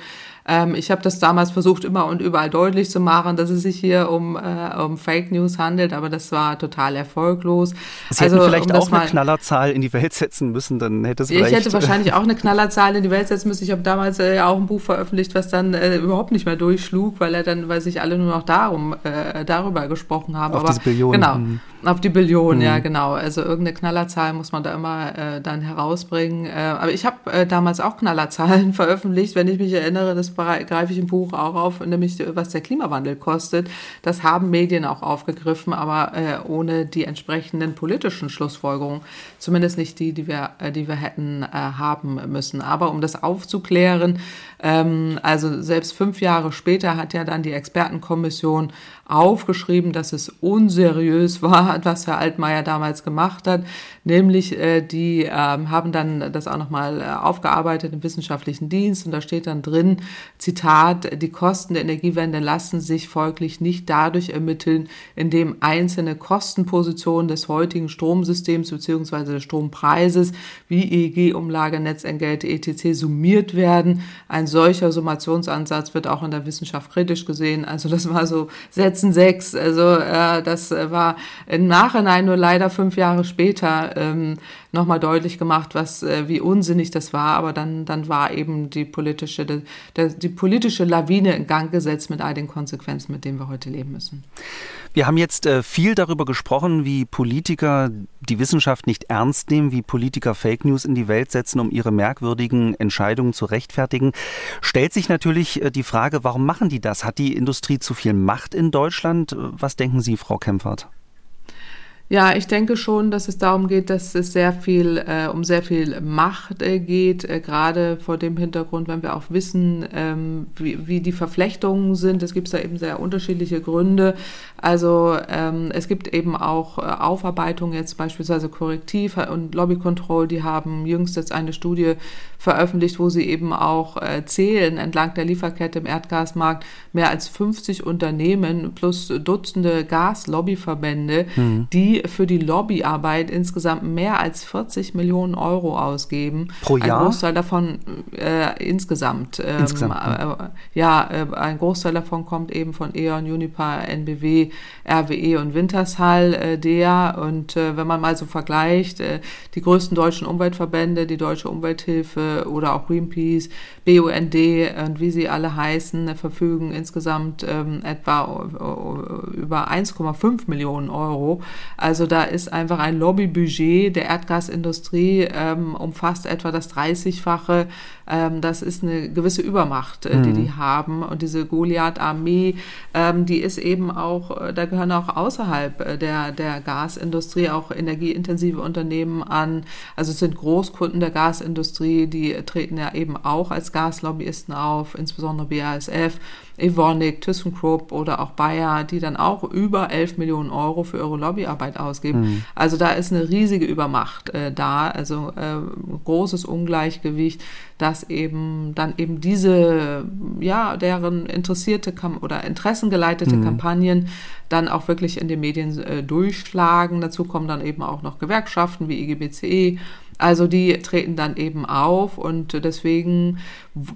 Ähm, ich habe das damals versucht, immer und überall deutlich zu machen, dass es sich hier um, äh, um Fake News handelt, aber das war total erfolglos. Sie also, hätten vielleicht um auch eine Knallerzahl in die Welt setzen müssen, dann hätte es vielleicht... Ich hätte wahrscheinlich auch eine Knallerzahl in die Welt setzen müssen. Ich habe damals äh, auch ein Buch veröffentlicht, was dann äh, überhaupt nicht mehr durchschlug, weil er dann, weil sich alle nur noch darum, äh, darüber gesprochen haben. Auf aber, diese Billionen. Genau. Hm. Auf die Billionen, mhm. ja genau. Also irgendeine Knallerzahl muss man da immer äh, dann herausbringen. Äh, aber ich habe äh, damals auch Knallerzahlen veröffentlicht, wenn ich mich erinnere, das greife ich im Buch auch auf, nämlich was der Klimawandel kostet. Das haben Medien auch aufgegriffen, aber äh, ohne die entsprechenden politischen Schlussfolgerungen, zumindest nicht die, die wir, äh, die wir hätten äh, haben müssen. Aber um das aufzuklären, ähm, also selbst fünf Jahre später hat ja dann die Expertenkommission aufgeschrieben, dass es unseriös war, was Herr Altmaier damals gemacht hat. Nämlich, äh, die äh, haben dann das auch nochmal äh, aufgearbeitet im wissenschaftlichen Dienst und da steht dann drin, Zitat, die Kosten der Energiewende lassen sich folglich nicht dadurch ermitteln, indem einzelne Kostenpositionen des heutigen Stromsystems bzw. des Strompreises wie EEG-Umlage, Netzentgelte, etc. summiert werden. Ein solcher Summationsansatz wird auch in der Wissenschaft kritisch gesehen. Also das war so Sätzen sechs. Also äh, das war im Nachhinein nur leider fünf Jahre später ähm, nochmal deutlich gemacht, was, äh, wie unsinnig das war. Aber dann, dann war eben die politische, die, die politische Lawine in Gang gesetzt mit all den Konsequenzen, mit denen wir heute leben müssen. Wir haben jetzt äh, viel darüber gesprochen, wie Politiker die Wissenschaft nicht ernst nehmen, wie Politiker Fake News in die Welt setzen, um ihre merkwürdigen Entscheidungen zu rechtfertigen. Stellt sich natürlich äh, die Frage, warum machen die das? Hat die Industrie zu viel Macht in Deutschland? Was denken Sie, Frau Kempfert? Ja, ich denke schon, dass es darum geht, dass es sehr viel äh, um sehr viel Macht äh, geht, äh, gerade vor dem Hintergrund, wenn wir auch wissen, ähm, wie, wie die Verflechtungen sind. Es gibt da eben sehr unterschiedliche Gründe. Also ähm, es gibt eben auch äh, Aufarbeitungen, jetzt beispielsweise Korrektiv und Lobby Control, die haben jüngst jetzt eine Studie veröffentlicht, wo sie eben auch äh, zählen entlang der Lieferkette im Erdgasmarkt mehr als 50 Unternehmen plus Dutzende Gaslobbyverbände, mhm. die für die Lobbyarbeit insgesamt mehr als 40 Millionen Euro ausgeben. Pro Jahr? Ein Großteil davon äh, insgesamt. Ähm, insgesamt. Äh, ja, äh, ein Großteil davon kommt eben von E.ON, Unipa, NBW, RWE und Wintershall, äh, DEA. Und äh, wenn man mal so vergleicht, äh, die größten deutschen Umweltverbände, die Deutsche Umwelthilfe oder auch Greenpeace, BUND und wie sie alle heißen, verfügen insgesamt ähm, etwa über 1,5 Millionen Euro. Also da ist einfach ein Lobbybudget der Erdgasindustrie, ähm, umfasst etwa das 30-fache. Ähm, das ist eine gewisse Übermacht, äh, die mhm. die haben. Und diese Goliath-Armee, ähm, die ist eben auch, äh, da gehören auch außerhalb äh, der, der Gasindustrie auch energieintensive Unternehmen an. Also es sind Großkunden der Gasindustrie, die treten ja eben auch als Gaslobbyisten auf, insbesondere BASF. Evonik, ThyssenKrupp oder auch Bayer, die dann auch über 11 Millionen Euro für ihre Lobbyarbeit ausgeben. Mhm. Also da ist eine riesige Übermacht äh, da, also äh, großes Ungleichgewicht, dass eben dann eben diese, ja, deren interessierte Kam oder interessengeleitete mhm. Kampagnen dann auch wirklich in den Medien äh, durchschlagen. Dazu kommen dann eben auch noch Gewerkschaften wie IGBCE also die treten dann eben auf und deswegen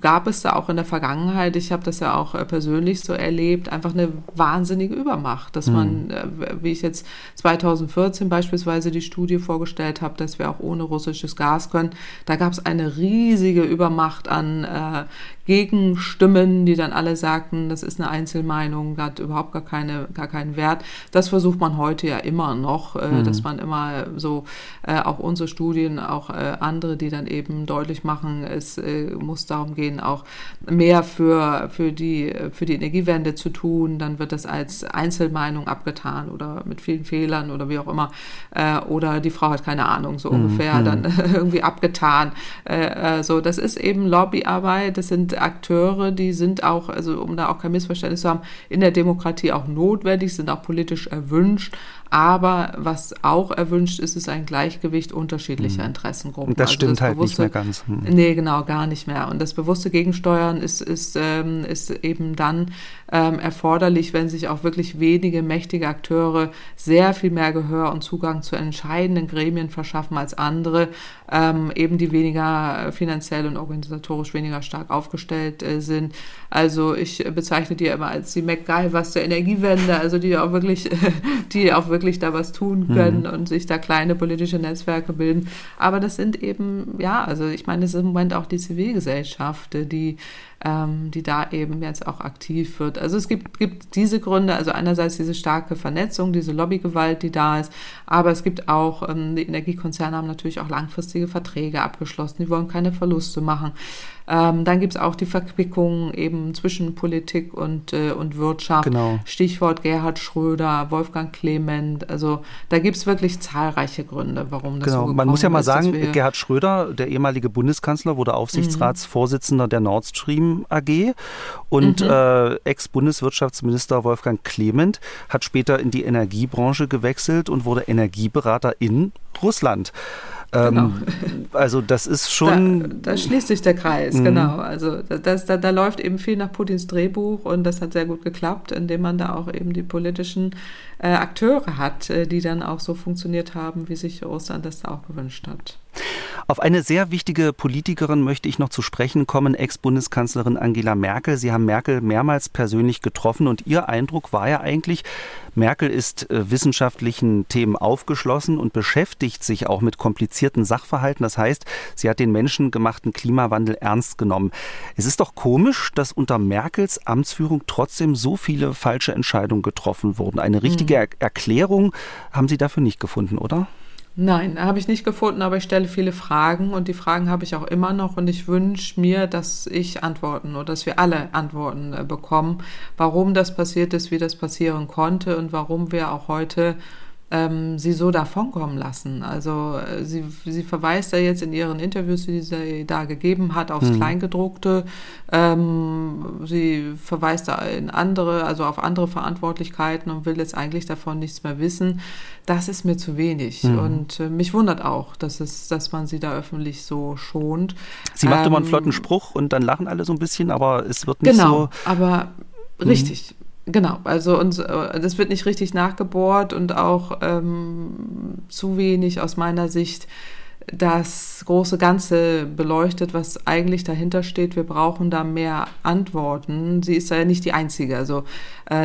gab es da auch in der Vergangenheit, ich habe das ja auch äh, persönlich so erlebt, einfach eine wahnsinnige Übermacht, dass man, mhm. äh, wie ich jetzt 2014 beispielsweise die Studie vorgestellt habe, dass wir auch ohne russisches Gas können, da gab es eine riesige Übermacht an äh, Gegenstimmen, die dann alle sagten, das ist eine Einzelmeinung, hat überhaupt gar, keine, gar keinen Wert. Das versucht man heute ja immer noch, äh, mhm. dass man immer so, äh, auch unsere Studien, auch äh, andere, die dann eben deutlich machen, es äh, muss darum gehen, auch mehr für, für, die, für die Energiewende zu tun. Dann wird das als Einzelmeinung abgetan oder mit vielen Fehlern oder wie auch immer. Äh, oder die Frau hat keine Ahnung, so mhm. ungefähr, mhm. dann irgendwie abgetan. Äh, so, das ist eben Lobbyarbeit, das sind Akteure, die sind auch, also um da auch kein Missverständnis zu haben, in der Demokratie auch notwendig, sind auch politisch erwünscht. Aber was auch erwünscht ist, ist ein Gleichgewicht unterschiedlicher mhm. Interessengruppen. Und das also stimmt das halt bewusste, nicht mehr ganz. Hm. Nee, genau, gar nicht mehr. Und das bewusste Gegensteuern ist, ist, ähm, ist eben dann ähm, erforderlich, wenn sich auch wirklich wenige mächtige Akteure sehr viel mehr Gehör und Zugang zu entscheidenden Gremien verschaffen als andere, ähm, eben die weniger finanziell und organisatorisch weniger stark aufgestellt äh, sind. Also ich bezeichne die immer als die MacGyvers der Energiewende, also die auch wirklich, die auch wirklich da was tun mhm. können mhm. und sich da kleine politische Netzwerke bilden. Aber das sind eben, ja, also ich meine, das ist im Moment auch die Zivilgesellschaft, die ähm, die da eben jetzt auch aktiv wird. Also es gibt, gibt diese Gründe, also einerseits diese starke Vernetzung, diese Lobbygewalt, die da ist, aber es gibt auch, ähm, die Energiekonzerne haben natürlich auch langfristige Verträge abgeschlossen, die wollen keine Verluste machen. Ähm, dann gibt es auch die Verquickung eben zwischen Politik und, äh, und Wirtschaft. Genau. Stichwort Gerhard Schröder, Wolfgang Clement. Also da gibt es wirklich zahlreiche Gründe, warum das genau. so Man muss ja mal ist, sagen, Gerhard Schröder, der ehemalige Bundeskanzler, wurde Aufsichtsratsvorsitzender mhm. der Nord Stream AG und mhm. äh, Ex-Bundeswirtschaftsminister Wolfgang Clement hat später in die Energiebranche gewechselt und wurde Energieberater in Russland. Ähm, genau. Also das ist schon. Da, da schließt sich der Kreis, mhm. genau. Also das, da, da läuft eben viel nach Putins Drehbuch und das hat sehr gut geklappt, indem man da auch eben die politischen äh, Akteure hat, äh, die dann auch so funktioniert haben, wie sich Russland das da auch gewünscht hat. Auf eine sehr wichtige Politikerin möchte ich noch zu sprechen kommen, Ex-Bundeskanzlerin Angela Merkel. Sie haben Merkel mehrmals persönlich getroffen und Ihr Eindruck war ja eigentlich, Merkel ist äh, wissenschaftlichen Themen aufgeschlossen und beschäftigt sich auch mit komplizierten Sachverhalten. Das heißt, sie hat den menschengemachten Klimawandel ernst genommen. Es ist doch komisch, dass unter Merkels Amtsführung trotzdem so viele falsche Entscheidungen getroffen wurden. Eine richtige mhm. Erklärung haben Sie dafür nicht gefunden, oder? Nein, habe ich nicht gefunden, aber ich stelle viele Fragen und die Fragen habe ich auch immer noch und ich wünsche mir, dass ich Antworten oder dass wir alle Antworten äh, bekommen, warum das passiert ist, wie das passieren konnte und warum wir auch heute ähm, sie so davonkommen lassen. Also äh, sie, sie verweist ja jetzt in ihren Interviews, die sie da gegeben hat, aufs mhm. Kleingedruckte. Ähm, sie verweist da in andere, also auf andere Verantwortlichkeiten und will jetzt eigentlich davon nichts mehr wissen. Das ist mir zu wenig. Mhm. Und äh, mich wundert auch, dass, es, dass man sie da öffentlich so schont. Sie macht ähm, immer einen ähm, flotten Spruch und dann lachen alle so ein bisschen, aber es wird nicht genau, so. Genau, aber mhm. richtig. Genau, also und äh, das wird nicht richtig nachgebohrt und auch ähm, zu wenig aus meiner Sicht das große Ganze beleuchtet, was eigentlich dahinter steht. Wir brauchen da mehr Antworten. Sie ist ja nicht die Einzige. Also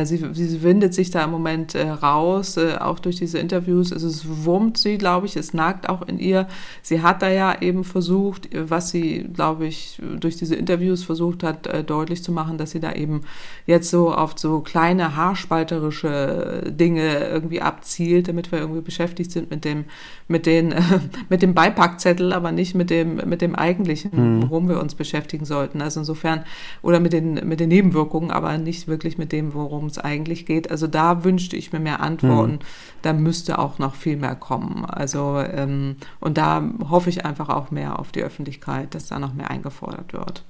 sie, sie windet sich da im Moment äh, raus, äh, auch durch diese Interviews. Also es wurmt sie, glaube ich, es nagt auch in ihr. Sie hat da ja eben versucht, was sie, glaube ich, durch diese Interviews versucht hat, äh, deutlich zu machen, dass sie da eben jetzt so auf so kleine haarspalterische Dinge irgendwie abzielt, damit wir irgendwie beschäftigt sind mit dem, mit den, mit dem Beipackzettel, aber nicht mit dem, mit dem eigentlichen, mhm. worum wir uns beschäftigen sollten. Also insofern, oder mit den, mit den Nebenwirkungen, aber nicht wirklich mit dem, worum worum es eigentlich geht. Also da wünschte ich mir mehr Antworten. Mhm. Da müsste auch noch viel mehr kommen. Also ähm, und da hoffe ich einfach auch mehr auf die Öffentlichkeit, dass da noch mehr eingefordert wird.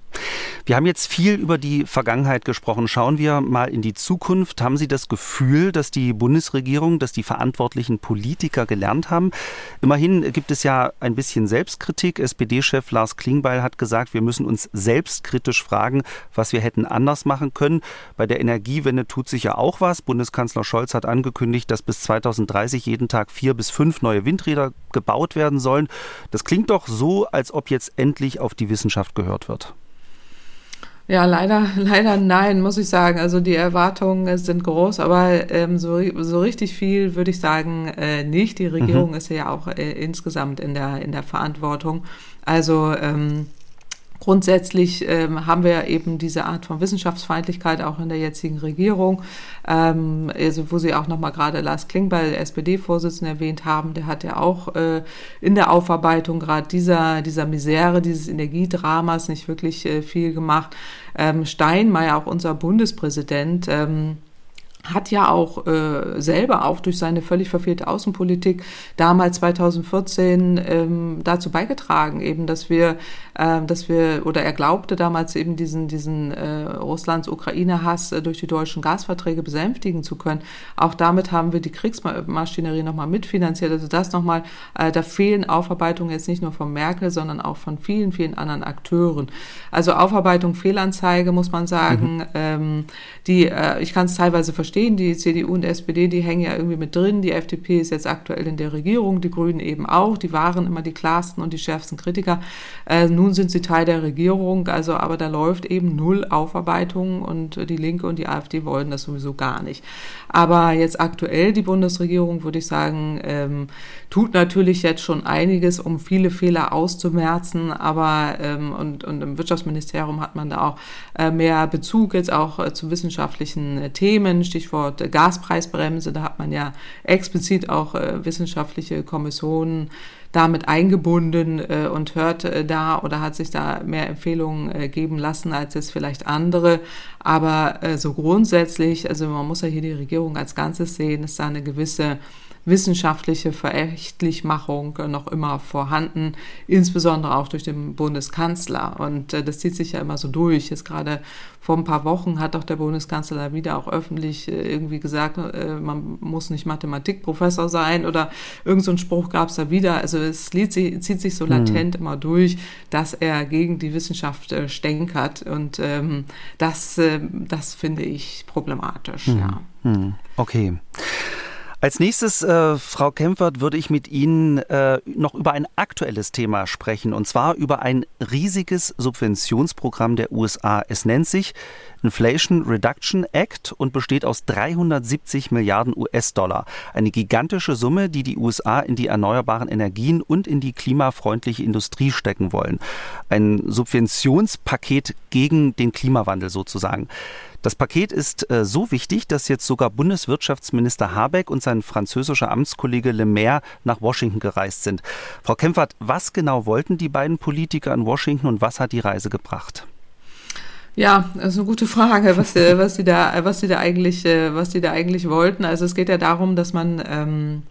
Wir haben jetzt viel über die Vergangenheit gesprochen. Schauen wir mal in die Zukunft. Haben Sie das Gefühl, dass die Bundesregierung, dass die verantwortlichen Politiker gelernt haben? Immerhin gibt es ja ein bisschen Selbstkritik. SPD-Chef Lars Klingbeil hat gesagt, wir müssen uns selbstkritisch fragen, was wir hätten anders machen können. Bei der Energiewende tut sich ja auch was. Bundeskanzler Scholz hat angekündigt, dass bis 2030 jeden Tag vier bis fünf neue Windräder gebaut werden sollen. Das klingt doch so, als ob jetzt endlich auf die Wissenschaft gehört wird. Ja, leider, leider nein, muss ich sagen. Also die Erwartungen sind groß, aber ähm, so, so richtig viel würde ich sagen äh, nicht. Die Regierung mhm. ist ja auch äh, insgesamt in der, in der Verantwortung. Also ähm, Grundsätzlich ähm, haben wir eben diese Art von Wissenschaftsfeindlichkeit auch in der jetzigen Regierung, ähm, also wo Sie auch nochmal gerade Lars Klingbeil, der SPD-Vorsitzende, erwähnt haben. Der hat ja auch äh, in der Aufarbeitung gerade dieser, dieser Misere, dieses Energiedramas nicht wirklich äh, viel gemacht. Ähm, Steinmeier, auch unser Bundespräsident, ähm, hat ja auch äh, selber auch durch seine völlig verfehlte Außenpolitik damals 2014 ähm, dazu beigetragen, eben, dass wir, äh, dass wir oder er glaubte damals eben diesen diesen äh, Russlands Ukraine-Hass äh, durch die deutschen Gasverträge besänftigen zu können. Auch damit haben wir die Kriegsmaschinerie nochmal mitfinanziert. Also das nochmal, äh, da fehlen Aufarbeitungen jetzt nicht nur von Merkel, sondern auch von vielen vielen anderen Akteuren. Also Aufarbeitung, Fehlanzeige muss man sagen. Mhm. Ähm, die, äh, ich kann es teilweise verstehen verstehen. Die CDU und SPD, die hängen ja irgendwie mit drin. Die FDP ist jetzt aktuell in der Regierung, die Grünen eben auch. Die waren immer die klarsten und die schärfsten Kritiker. Äh, nun sind sie Teil der Regierung, also aber da läuft eben null Aufarbeitung und die Linke und die AfD wollen das sowieso gar nicht. Aber jetzt aktuell die Bundesregierung, würde ich sagen, ähm, tut natürlich jetzt schon einiges, um viele Fehler auszumerzen. Aber ähm, und, und im Wirtschaftsministerium hat man da auch äh, mehr Bezug jetzt auch äh, zu wissenschaftlichen äh, Themen. Stichwort äh, Gaspreisbremse. Da hat man ja explizit auch äh, wissenschaftliche Kommissionen damit eingebunden äh, und hört äh, da oder hat sich da mehr Empfehlungen äh, geben lassen als jetzt vielleicht andere. Aber äh, so grundsätzlich, also man muss ja hier die Regierung als Ganzes sehen, ist da eine gewisse wissenschaftliche Verächtlichmachung noch immer vorhanden, insbesondere auch durch den Bundeskanzler. Und äh, das zieht sich ja immer so durch. Jetzt gerade vor ein paar Wochen hat auch der Bundeskanzler wieder auch öffentlich äh, irgendwie gesagt, äh, man muss nicht Mathematikprofessor sein oder irgendein so Spruch gab es da wieder. Also es zieht sich so hm. latent hm. immer durch, dass er gegen die Wissenschaft stänkert. Und ähm, das, das finde ich problematisch, hm. ja. Hm. Okay. Als nächstes, äh, Frau Kempfert, würde ich mit Ihnen äh, noch über ein aktuelles Thema sprechen, und zwar über ein riesiges Subventionsprogramm der USA. Es nennt sich Inflation Reduction Act und besteht aus 370 Milliarden US-Dollar. Eine gigantische Summe, die die USA in die erneuerbaren Energien und in die klimafreundliche Industrie stecken wollen. Ein Subventionspaket gegen den Klimawandel sozusagen. Das Paket ist äh, so wichtig, dass jetzt sogar Bundeswirtschaftsminister Habeck und sein französischer Amtskollege Le Maire nach Washington gereist sind. Frau Kempfert, was genau wollten die beiden Politiker in Washington und was hat die Reise gebracht? Ja, das ist eine gute Frage, was, was die da, was die da eigentlich, äh, was die da eigentlich wollten. Also es geht ja darum, dass man ähm,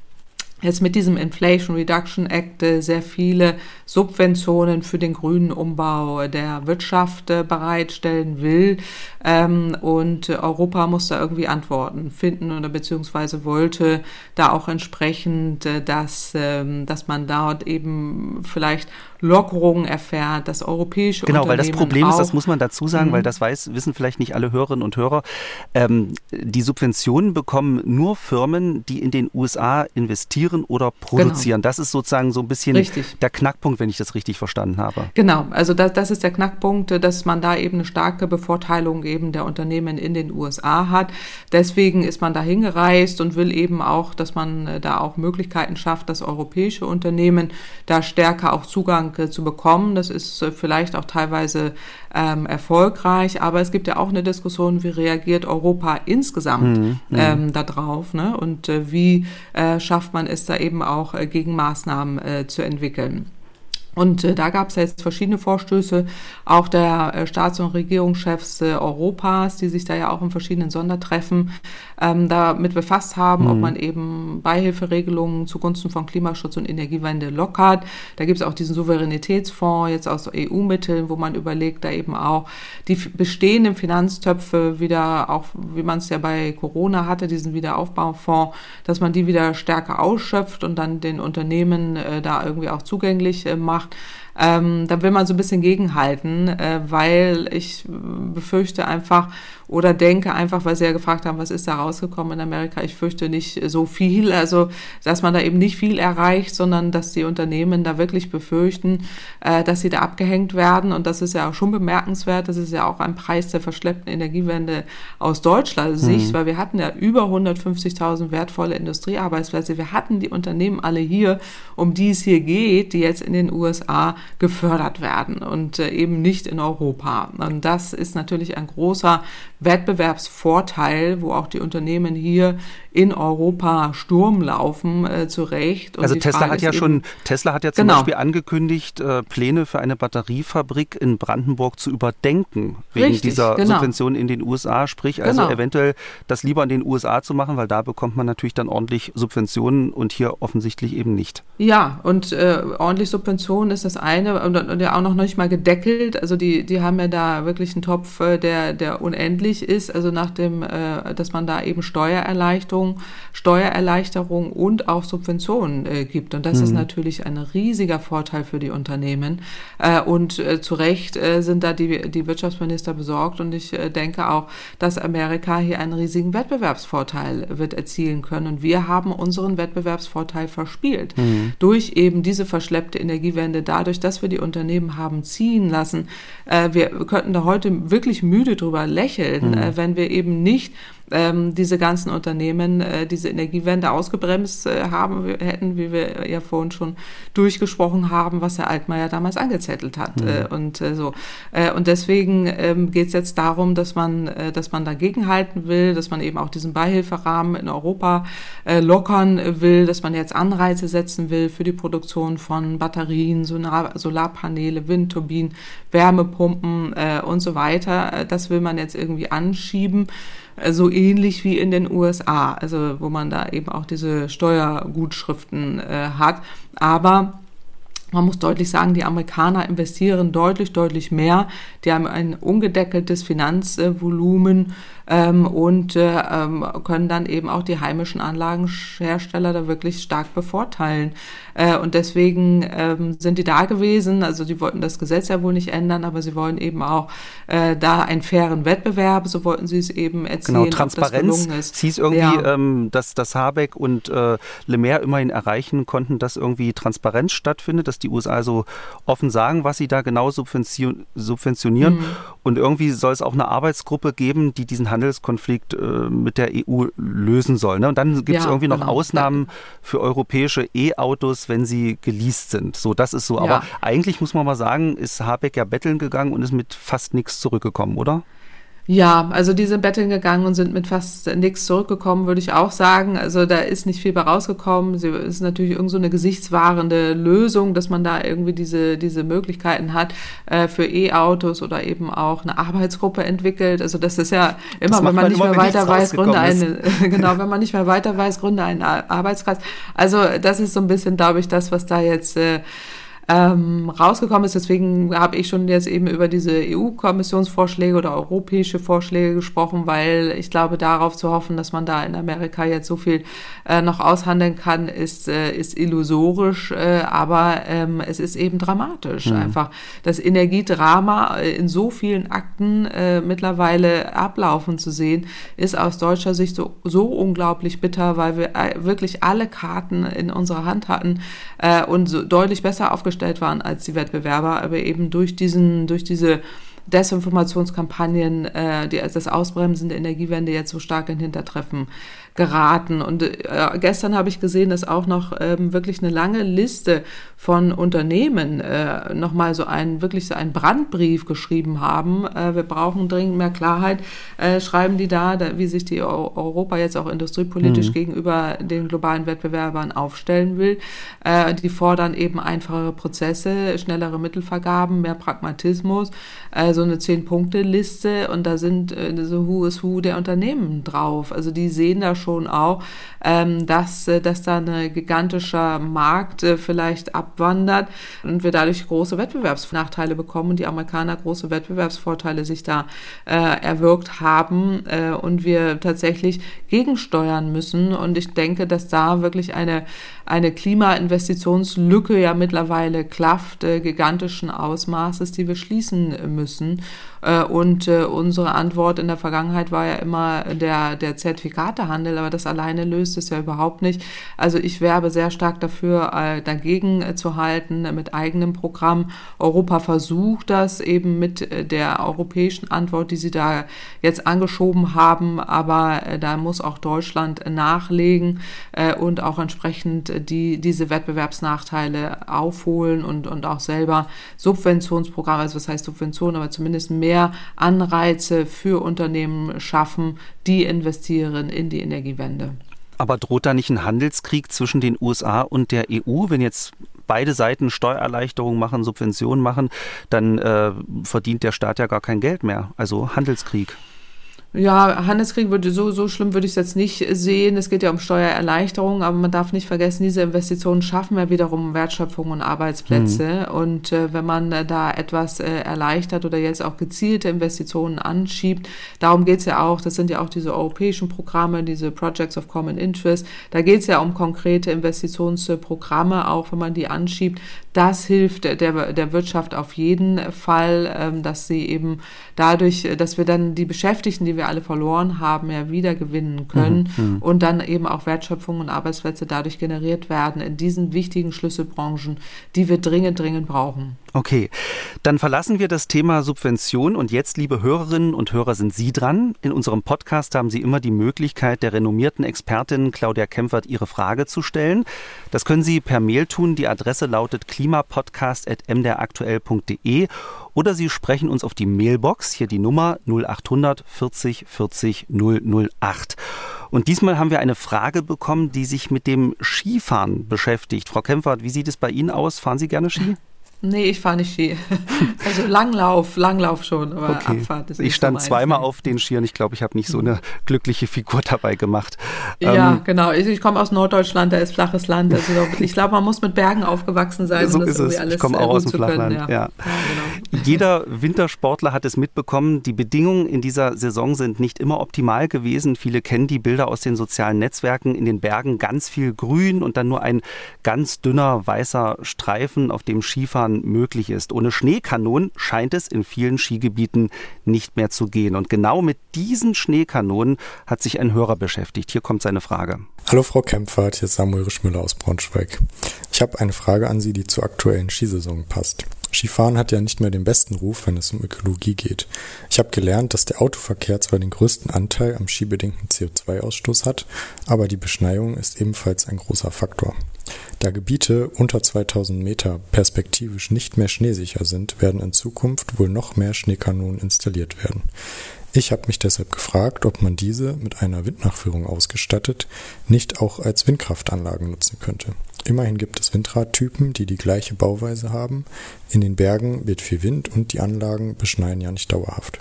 jetzt mit diesem Inflation Reduction Act äh, sehr viele Subventionen für den grünen Umbau der Wirtschaft äh, bereitstellen will. Ähm, und Europa muss da irgendwie Antworten finden oder beziehungsweise wollte da auch entsprechend, dass, ähm, dass man dort eben vielleicht Lockerungen erfährt, das europäische Genau, weil das Problem ist, das muss man dazu sagen, mhm. weil das weiß, wissen vielleicht nicht alle Hörerinnen und Hörer, ähm, die Subventionen bekommen nur Firmen, die in den USA investieren oder produzieren. Genau. Das ist sozusagen so ein bisschen richtig. der Knackpunkt, wenn ich das richtig verstanden habe. Genau, also das, das ist der Knackpunkt, dass man da eben eine starke Bevorteilung eben der Unternehmen in den USA hat. Deswegen ist man da hingereist und will eben auch, dass man äh, da auch Möglichkeiten schafft, dass europäische Unternehmen da stärker auch Zugang äh, zu bekommen. Das ist äh, vielleicht auch teilweise ähm, erfolgreich, aber es gibt ja auch eine Diskussion, wie reagiert Europa insgesamt mhm, mhm. ähm, darauf ne? und äh, wie äh, schafft man es da eben auch Gegenmaßnahmen zu entwickeln. Und äh, da gab es ja jetzt verschiedene Vorstöße, auch der äh, Staats- und Regierungschefs äh, Europas, die sich da ja auch in verschiedenen Sondertreffen ähm, damit befasst haben, mhm. ob man eben Beihilferegelungen zugunsten von Klimaschutz und Energiewende lockert. Da gibt es auch diesen Souveränitätsfonds jetzt aus EU-Mitteln, wo man überlegt, da eben auch die bestehenden Finanztöpfe wieder, auch wie man es ja bei Corona hatte, diesen Wiederaufbaufonds, dass man die wieder stärker ausschöpft und dann den Unternehmen äh, da irgendwie auch zugänglich äh, macht. Ähm, da will man so ein bisschen gegenhalten, äh, weil ich befürchte einfach, oder denke einfach, weil Sie ja gefragt haben, was ist da rausgekommen in Amerika. Ich fürchte nicht so viel, also dass man da eben nicht viel erreicht, sondern dass die Unternehmen da wirklich befürchten, äh, dass sie da abgehängt werden. Und das ist ja auch schon bemerkenswert. Das ist ja auch ein Preis der verschleppten Energiewende aus Deutschland Sicht, mhm. weil wir hatten ja über 150.000 wertvolle Industriearbeitsplätze. Wir hatten die Unternehmen alle hier, um die es hier geht, die jetzt in den USA gefördert werden und äh, eben nicht in Europa. Und das ist natürlich ein großer Wettbewerbsvorteil, wo auch die Unternehmen hier in Europa Sturm laufen, äh, zu Recht. Und also Tesla Frage hat ja schon, Tesla hat ja zum genau. Beispiel angekündigt, äh, Pläne für eine Batteriefabrik in Brandenburg zu überdenken, wegen Richtig, dieser genau. Subventionen in den USA, sprich also genau. eventuell das lieber in den USA zu machen, weil da bekommt man natürlich dann ordentlich Subventionen und hier offensichtlich eben nicht. Ja, und äh, ordentlich Subventionen ist das eine und, und ja auch noch nicht mal gedeckelt. Also die, die haben ja da wirklich einen Topf, äh, der, der unendlich ist, also nach dem, äh, dass man da eben Steuererleichterung Steuererleichterung und auch Subventionen äh, gibt. Und das mhm. ist natürlich ein riesiger Vorteil für die Unternehmen. Äh, und äh, zu Recht äh, sind da die, die Wirtschaftsminister besorgt. Und ich äh, denke auch, dass Amerika hier einen riesigen Wettbewerbsvorteil wird erzielen können. Und wir haben unseren Wettbewerbsvorteil verspielt. Mhm. Durch eben diese verschleppte Energiewende, dadurch, dass wir die Unternehmen haben ziehen lassen. Äh, wir könnten da heute wirklich müde drüber lächeln, mhm. wenn wir eben nicht ähm, diese ganzen Unternehmen äh, diese Energiewende ausgebremst äh, haben hätten, wie wir ja vorhin schon durchgesprochen haben, was Herr Altmaier damals angezettelt hat. Mhm. Äh, und äh, so. Äh, und deswegen ähm, geht es jetzt darum, dass man, äh, dass man dagegen halten will, dass man eben auch diesen Beihilferahmen in Europa äh, lockern will, dass man jetzt Anreize setzen will für die Produktion von Batterien, Solar Solarpaneele, Windturbinen, Wärmepumpen äh, und so weiter. Äh, das will man jetzt irgendwie anschieben so ähnlich wie in den USA, also wo man da eben auch diese Steuergutschriften äh, hat. Aber Man muss deutlich sagen, die Amerikaner investieren deutlich, deutlich mehr. Die haben ein ungedeckeltes Finanzvolumen ähm, und äh, ähm, können dann eben auch die heimischen Anlagenhersteller da wirklich stark bevorteilen. Äh, und deswegen ähm, sind die da gewesen. Also die wollten das Gesetz ja wohl nicht ändern, aber sie wollen eben auch äh, da einen fairen Wettbewerb. So wollten sie es eben erzählen. Genau, Transparenz. Es hieß irgendwie, ja. ähm, dass, dass Habeck und äh, Le Maire immerhin erreichen konnten, dass irgendwie Transparenz stattfindet, dass die USA also offen sagen, was sie da genau subventionieren. Mhm. Und irgendwie soll es auch eine Arbeitsgruppe geben, die diesen Handelskonflikt äh, mit der EU lösen soll. Ne? Und dann gibt es ja, irgendwie noch genau. Ausnahmen für europäische E-Autos, wenn sie geleast sind. So, das ist so. Ja. Aber eigentlich muss man mal sagen, ist Habeck ja betteln gegangen und ist mit fast nichts zurückgekommen, oder? Ja, also die sind betteln gegangen und sind mit fast nichts zurückgekommen, würde ich auch sagen. Also da ist nicht viel bei rausgekommen. Sie ist natürlich irgend so eine gesichtswahrende Lösung, dass man da irgendwie diese, diese Möglichkeiten hat äh, für E-Autos oder eben auch eine Arbeitsgruppe entwickelt. Also das ist ja immer, wenn man nicht immer, mehr weiter weiß, gründe eine, genau, wenn man nicht mehr weiter weiß, gründe einen Arbeitskreis. Also das ist so ein bisschen, glaube ich, das, was da jetzt äh, ähm, rausgekommen ist. Deswegen habe ich schon jetzt eben über diese EU-Kommissionsvorschläge oder europäische Vorschläge gesprochen, weil ich glaube, darauf zu hoffen, dass man da in Amerika jetzt so viel äh, noch aushandeln kann, ist, äh, ist illusorisch, äh, aber ähm, es ist eben dramatisch. Mhm. Einfach das Energiedrama äh, in so vielen Akten äh, mittlerweile ablaufen zu sehen, ist aus deutscher Sicht so, so unglaublich bitter, weil wir äh, wirklich alle Karten in unserer Hand hatten äh, und so deutlich besser aufgestellt aufgestellt waren als die Wettbewerber, aber eben durch diesen, durch diese Desinformationskampagnen, äh, die, das Ausbremsen der Energiewende jetzt so stark in Hintertreffen geraten. Und äh, gestern habe ich gesehen, dass auch noch ähm, wirklich eine lange Liste von Unternehmen äh, nochmal so einen, wirklich so einen Brandbrief geschrieben haben. Äh, wir brauchen dringend mehr Klarheit, äh, schreiben die da, da, wie sich die Europa jetzt auch industriepolitisch mhm. gegenüber den globalen Wettbewerbern aufstellen will. Äh, die fordern eben einfachere Prozesse, schnellere Mittelvergaben, mehr Pragmatismus, äh, so eine Zehn-Punkte-Liste und da sind äh, so Who is Who der Unternehmen drauf. Also die sehen da schon schon auch, ähm, dass, äh, dass da ein gigantischer Markt äh, vielleicht abwandert und wir dadurch große Wettbewerbsnachteile bekommen und die Amerikaner große Wettbewerbsvorteile sich da äh, erwirkt haben äh, und wir tatsächlich gegensteuern müssen. Und ich denke, dass da wirklich eine, eine Klimainvestitionslücke ja mittlerweile klafft, äh, gigantischen Ausmaßes, die wir schließen müssen. Äh, und äh, unsere Antwort in der Vergangenheit war ja immer der, der Zertifikatehandel, aber das alleine löst es ja überhaupt nicht. Also ich werbe sehr stark dafür, äh, dagegen zu halten mit eigenem Programm. Europa versucht das eben mit der europäischen Antwort, die Sie da jetzt angeschoben haben, aber da muss auch Deutschland nachlegen und auch entsprechend die, diese Wettbewerbsnachteile aufholen und, und auch selber Subventionsprogramme, also was heißt Subvention, aber zumindest mehr mehr Anreize für Unternehmen schaffen, die investieren in die Energiewende. Aber droht da nicht ein Handelskrieg zwischen den USA und der EU, wenn jetzt beide Seiten Steuererleichterungen machen, Subventionen machen, dann äh, verdient der Staat ja gar kein Geld mehr. Also Handelskrieg. Ja, Handelskrieg würde so, so schlimm würde ich es jetzt nicht sehen. Es geht ja um Steuererleichterung, aber man darf nicht vergessen, diese Investitionen schaffen ja wiederum Wertschöpfung und Arbeitsplätze. Mhm. Und äh, wenn man äh, da etwas äh, erleichtert oder jetzt auch gezielte Investitionen anschiebt, darum geht es ja auch, das sind ja auch diese europäischen Programme, diese Projects of Common Interest, da geht es ja um konkrete Investitionsprogramme, auch wenn man die anschiebt. Das hilft der, der Wirtschaft auf jeden Fall, ähm, dass sie eben dadurch, dass wir dann die Beschäftigten, die wir wir alle verloren haben, ja wieder gewinnen können mhm, mhm. und dann eben auch Wertschöpfung und Arbeitsplätze dadurch generiert werden in diesen wichtigen Schlüsselbranchen, die wir dringend, dringend brauchen. Okay, dann verlassen wir das Thema Subvention und jetzt, liebe Hörerinnen und Hörer, sind Sie dran. In unserem Podcast haben Sie immer die Möglichkeit, der renommierten Expertin Claudia Kempfert Ihre Frage zu stellen. Das können Sie per Mail tun. Die Adresse lautet klimapodcast.mdraktuell.de oder Sie sprechen uns auf die Mailbox, hier die Nummer 0800 40 40 008. Und diesmal haben wir eine Frage bekommen, die sich mit dem Skifahren beschäftigt. Frau Kempfert, wie sieht es bei Ihnen aus? Fahren Sie gerne Ski? Nee, ich fahre nicht Ski. Also Langlauf, Langlauf schon, aber okay. Abfahrt ist nicht Ich stand so zweimal auf den Skiern. Ich glaube, ich habe nicht so eine glückliche Figur dabei gemacht. Ja, ähm, genau. Ich, ich komme aus Norddeutschland, da ist flaches Land. Also ich glaube, man muss mit Bergen aufgewachsen sein, so um das irgendwie es. Ich komme auch aus dem Flachland. Ja. Ja. ja genau. Jeder Wintersportler hat es mitbekommen. Die Bedingungen in dieser Saison sind nicht immer optimal gewesen. Viele kennen die Bilder aus den sozialen Netzwerken. In den Bergen ganz viel Grün und dann nur ein ganz dünner weißer Streifen, auf dem Skifahren möglich ist. Ohne Schneekanonen scheint es in vielen Skigebieten nicht mehr zu gehen. Und genau mit diesen Schneekanonen hat sich ein Hörer beschäftigt. Hier kommt seine Frage. Hallo Frau Kempfert, hier ist Samuel Rischmüller aus Braunschweig. Ich habe eine Frage an Sie, die zur aktuellen Skisaison passt. Skifahren hat ja nicht mehr den besten Ruf, wenn es um Ökologie geht. Ich habe gelernt, dass der Autoverkehr zwar den größten Anteil am skibedingten CO2-Ausstoß hat, aber die Beschneiung ist ebenfalls ein großer Faktor. Da Gebiete unter 2000 Meter perspektivisch nicht mehr schneesicher sind, werden in Zukunft wohl noch mehr Schneekanonen installiert werden. Ich habe mich deshalb gefragt, ob man diese mit einer Windnachführung ausgestattet nicht auch als Windkraftanlagen nutzen könnte. Immerhin gibt es Windradtypen, die die gleiche Bauweise haben. In den Bergen wird viel Wind und die Anlagen beschneien ja nicht dauerhaft.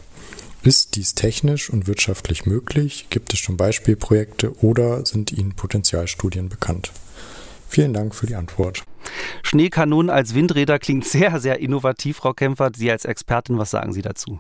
Ist dies technisch und wirtschaftlich möglich? Gibt es schon Beispielprojekte oder sind Ihnen Potenzialstudien bekannt? Vielen Dank für die Antwort. Schneekanonen als Windräder klingt sehr, sehr innovativ, Frau Kempfert. Sie als Expertin, was sagen Sie dazu?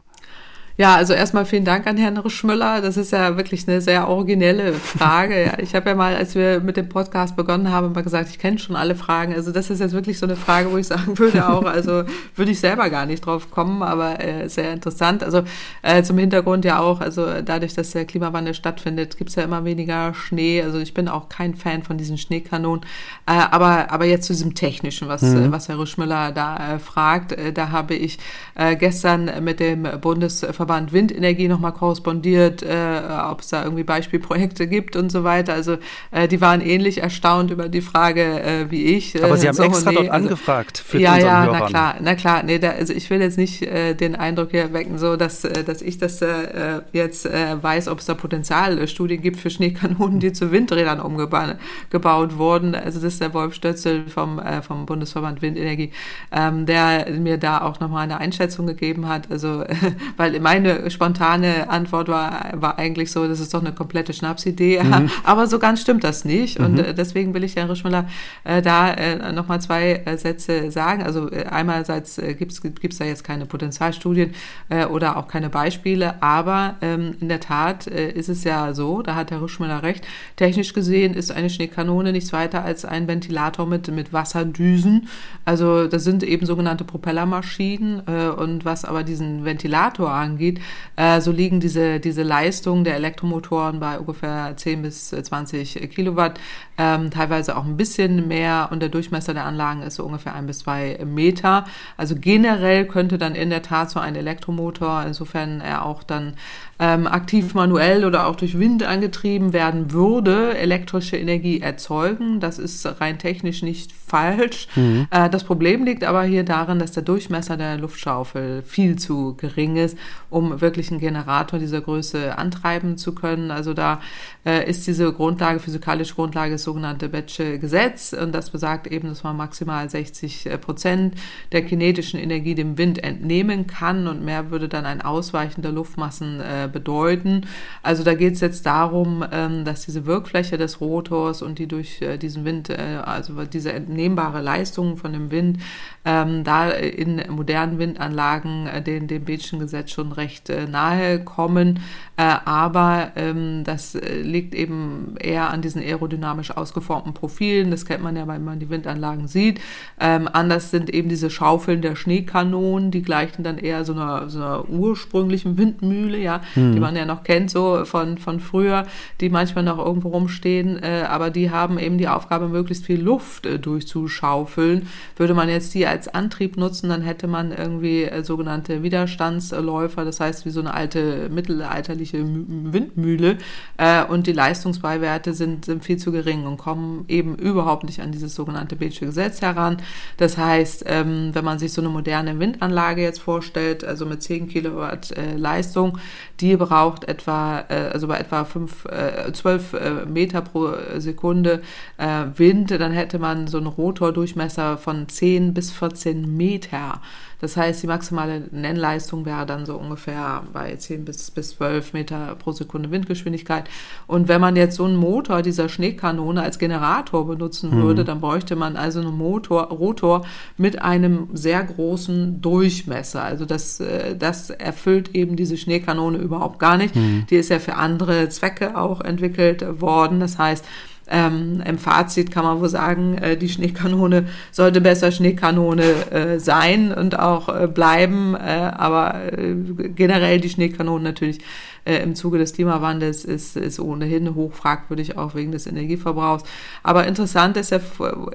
Ja, also erstmal vielen Dank an Herrn Rischmüller. Das ist ja wirklich eine sehr originelle Frage. Ich habe ja mal, als wir mit dem Podcast begonnen haben, mal gesagt, ich kenne schon alle Fragen. Also das ist jetzt wirklich so eine Frage, wo ich sagen würde auch, also würde ich selber gar nicht drauf kommen, aber äh, sehr interessant. Also äh, zum Hintergrund ja auch, also dadurch, dass der Klimawandel stattfindet, gibt's ja immer weniger Schnee. Also ich bin auch kein Fan von diesen Schneekanonen. Äh, aber, aber jetzt zu diesem Technischen, was, mhm. was Herr Rischmüller da äh, fragt, äh, da habe ich äh, gestern mit dem Bundesverband Verband Windenergie nochmal korrespondiert, äh, ob es da irgendwie Beispielprojekte gibt und so weiter. Also äh, die waren ähnlich erstaunt über die Frage äh, wie ich. Aber Sie haben so, extra dort also, angefragt für ja, unseren ja, Hörern. na klar, na klar. Nee, da, also ich will jetzt nicht äh, den Eindruck hier wecken, so dass, äh, dass ich das äh, jetzt äh, weiß, ob es da Potenzialstudien gibt für Schneekanonen, die zu Windrädern umgebaut wurden. Also das ist der Wolf Stötzel vom, äh, vom Bundesverband Windenergie, ähm, der mir da auch nochmal eine Einschätzung gegeben hat. Also, äh, weil in meine spontane Antwort war, war eigentlich so, das ist doch eine komplette Schnapsidee. Mhm. Aber so ganz stimmt das nicht. Und mhm. Äh, deswegen will ich Herrn Rischmüller äh, da äh, nochmal zwei äh, Sätze sagen. Also äh, einerseits äh, gibt es da jetzt keine Potenzialstudien äh, oder auch keine Beispiele, aber ähm, in der Tat äh, ist es ja so, da hat Herr Rischmüller recht, technisch gesehen ist eine Schneekanone nichts weiter als ein Ventilator mit, mit Wasserdüsen. Also das sind eben sogenannte Propellermaschinen äh, und was aber diesen Ventilator angeht, angeht, äh, so liegen diese, diese Leistungen der Elektromotoren bei ungefähr 10 bis 20 Kilowatt, ähm, teilweise auch ein bisschen mehr und der Durchmesser der Anlagen ist so ungefähr ein bis zwei Meter. Also generell könnte dann in der Tat so ein Elektromotor, insofern er auch dann ähm, aktiv manuell oder auch durch Wind angetrieben werden würde, elektrische Energie erzeugen. Das ist rein technisch nicht falsch. Mhm. Äh, das Problem liegt aber hier darin, dass der Durchmesser der Luftschaufel viel zu gering ist, um wirklich einen Generator dieser Größe antreiben zu können. Also da äh, ist diese Grundlage, physikalische Grundlage, das sogenannte Betsche Gesetz. Und das besagt eben, dass man maximal 60 äh, Prozent der kinetischen Energie dem Wind entnehmen kann und mehr würde dann ein Ausweichen der Luftmassen äh, bedeuten. Also da geht es jetzt darum, ähm, dass diese Wirkfläche des Rotors und die durch äh, diesen Wind, äh, also diese entnehmbare Leistung von dem Wind, ähm, da in modernen Windanlagen äh, den, dem Bätschen Gesetz schon recht äh, nahe kommen. Äh, aber ähm, das äh, liegt eben eher an diesen aerodynamisch ausgeformten Profilen. Das kennt man ja, wenn man die Windanlagen sieht. Ähm, anders sind eben diese Schaufeln der Schneekanonen, die gleichen dann eher so einer, so einer ursprünglichen Windmühle, ja, hm. die man ja noch kennt, so von, von früher, die manchmal noch irgendwo rumstehen. Äh, aber die haben eben die Aufgabe, möglichst viel Luft äh, durchzuschaufeln. Würde man jetzt die als Antrieb nutzen, dann hätte man irgendwie äh, sogenannte Widerstandsläufer. Das das heißt wie so eine alte mittelalterliche Windmühle. Äh, und die Leistungsbeiwerte sind, sind viel zu gering und kommen eben überhaupt nicht an dieses sogenannte Bethsche Gesetz heran. Das heißt, ähm, wenn man sich so eine moderne Windanlage jetzt vorstellt, also mit 10 Kilowatt äh, Leistung, die braucht etwa, äh, also bei etwa 5, äh, 12 äh, Meter pro Sekunde äh, Wind, dann hätte man so einen Rotordurchmesser von 10 bis 14 Meter. Das heißt, die maximale Nennleistung wäre dann so ungefähr bei 10 bis, bis 12 Meter pro Sekunde Windgeschwindigkeit. Und wenn man jetzt so einen Motor dieser Schneekanone als Generator benutzen mhm. würde, dann bräuchte man also einen Motor, Rotor mit einem sehr großen Durchmesser. Also das, äh, das erfüllt eben diese Schneekanone überhaupt gar nicht. Mhm. Die ist ja für andere Zwecke auch entwickelt worden. Das heißt, ähm, Im Fazit kann man wohl sagen, äh, die Schneekanone sollte besser Schneekanone äh, sein und auch äh, bleiben, äh, aber äh, generell die Schneekanone natürlich äh, im Zuge des Klimawandels ist, ist ohnehin hoch fragwürdig, auch wegen des Energieverbrauchs. Aber interessant ist ja,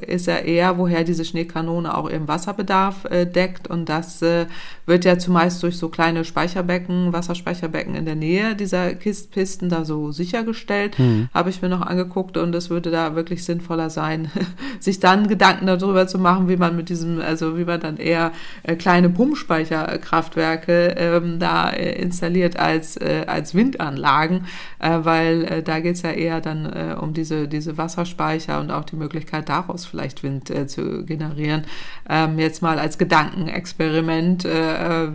ist ja eher, woher diese Schneekanone auch ihren Wasserbedarf äh, deckt. Und das äh, wird ja zumeist durch so kleine Speicherbecken, Wasserspeicherbecken in der Nähe dieser Kistpisten da so sichergestellt, mhm. habe ich mir noch angeguckt. Und es würde da wirklich sinnvoller sein, sich dann Gedanken darüber zu machen, wie man mit diesem, also wie man dann eher äh, kleine Pumpspeicherkraftwerke ähm, da äh, installiert als, äh, als als Windanlagen, äh, weil äh, da geht es ja eher dann äh, um diese, diese Wasserspeicher und auch die Möglichkeit, daraus vielleicht Wind äh, zu generieren. Ähm, jetzt mal als Gedankenexperiment, äh, äh,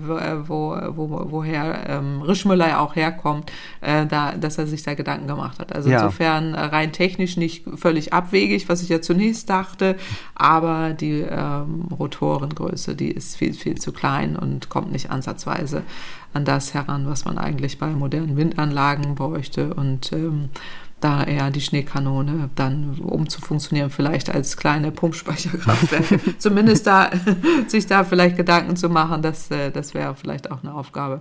wo, wo, woher ähm, Rischmüller ja auch herkommt, da, dass er sich da Gedanken gemacht hat. Also ja. insofern rein technisch nicht völlig abwegig, was ich ja zunächst dachte, aber die ähm, Rotorengröße, die ist viel, viel zu klein und kommt nicht ansatzweise an das heran, was man eigentlich bei modernen Windanlagen bräuchte. Und ähm, da eher die Schneekanone dann, um zu funktionieren, vielleicht als kleine Pumpspeicherkraftwerke, zumindest da, sich da vielleicht Gedanken zu machen, das, äh, das wäre vielleicht auch eine Aufgabe,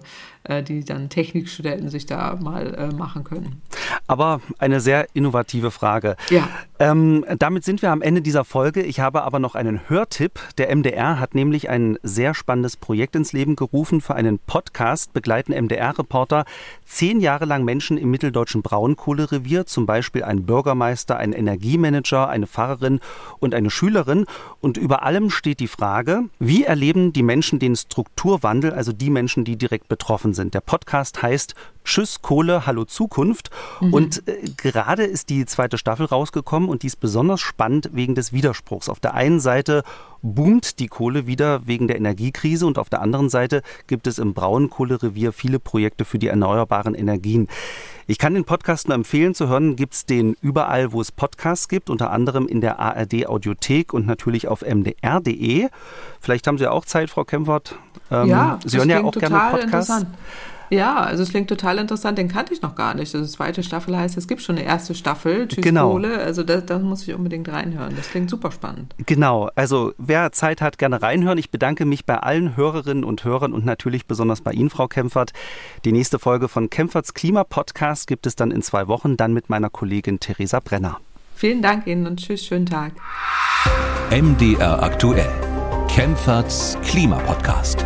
die dann Technikstudenten sich da mal äh, machen können. Aber eine sehr innovative Frage. Ja. Ähm, damit sind wir am Ende dieser Folge. Ich habe aber noch einen Hörtipp. Der MDR hat nämlich ein sehr spannendes Projekt ins Leben gerufen. Für einen Podcast begleiten MDR-Reporter zehn Jahre lang Menschen im mitteldeutschen Braunkohlerevier, zum Beispiel ein Bürgermeister, ein Energiemanager, eine Fahrerin und eine Schülerin. Und über allem steht die Frage, wie erleben die Menschen den Strukturwandel, also die Menschen, die direkt betroffen sind. Der Podcast heißt Tschüss Kohle, Hallo Zukunft. Mhm. Und äh, gerade ist die zweite Staffel rausgekommen und die ist besonders spannend wegen des Widerspruchs. Auf der einen Seite boomt die Kohle wieder wegen der Energiekrise und auf der anderen Seite gibt es im Braunkohlerevier viele Projekte für die erneuerbaren Energien. Ich kann den Podcast nur empfehlen zu hören. Gibt es den überall, wo es Podcasts gibt, unter anderem in der ARD Audiothek und natürlich auf mdr.de. Vielleicht haben Sie auch Zeit, Frau Kempfert. Ähm, ja, Sie hören ja auch gerne Podcasts. Ja, also es klingt total interessant, den kannte ich noch gar nicht. Also zweite Staffel heißt, es gibt schon eine erste Staffel, Tschüss genau. Kohle. Also da, da muss ich unbedingt reinhören. Das klingt super spannend. Genau, also wer Zeit hat, gerne reinhören. Ich bedanke mich bei allen Hörerinnen und Hörern und natürlich besonders bei Ihnen, Frau Kempfert. Die nächste Folge von Kempferts Klima-Podcast gibt es dann in zwei Wochen, dann mit meiner Kollegin Theresa Brenner. Vielen Dank Ihnen und tschüss, schönen Tag. MDR aktuell. Kempferts Klima-Podcast.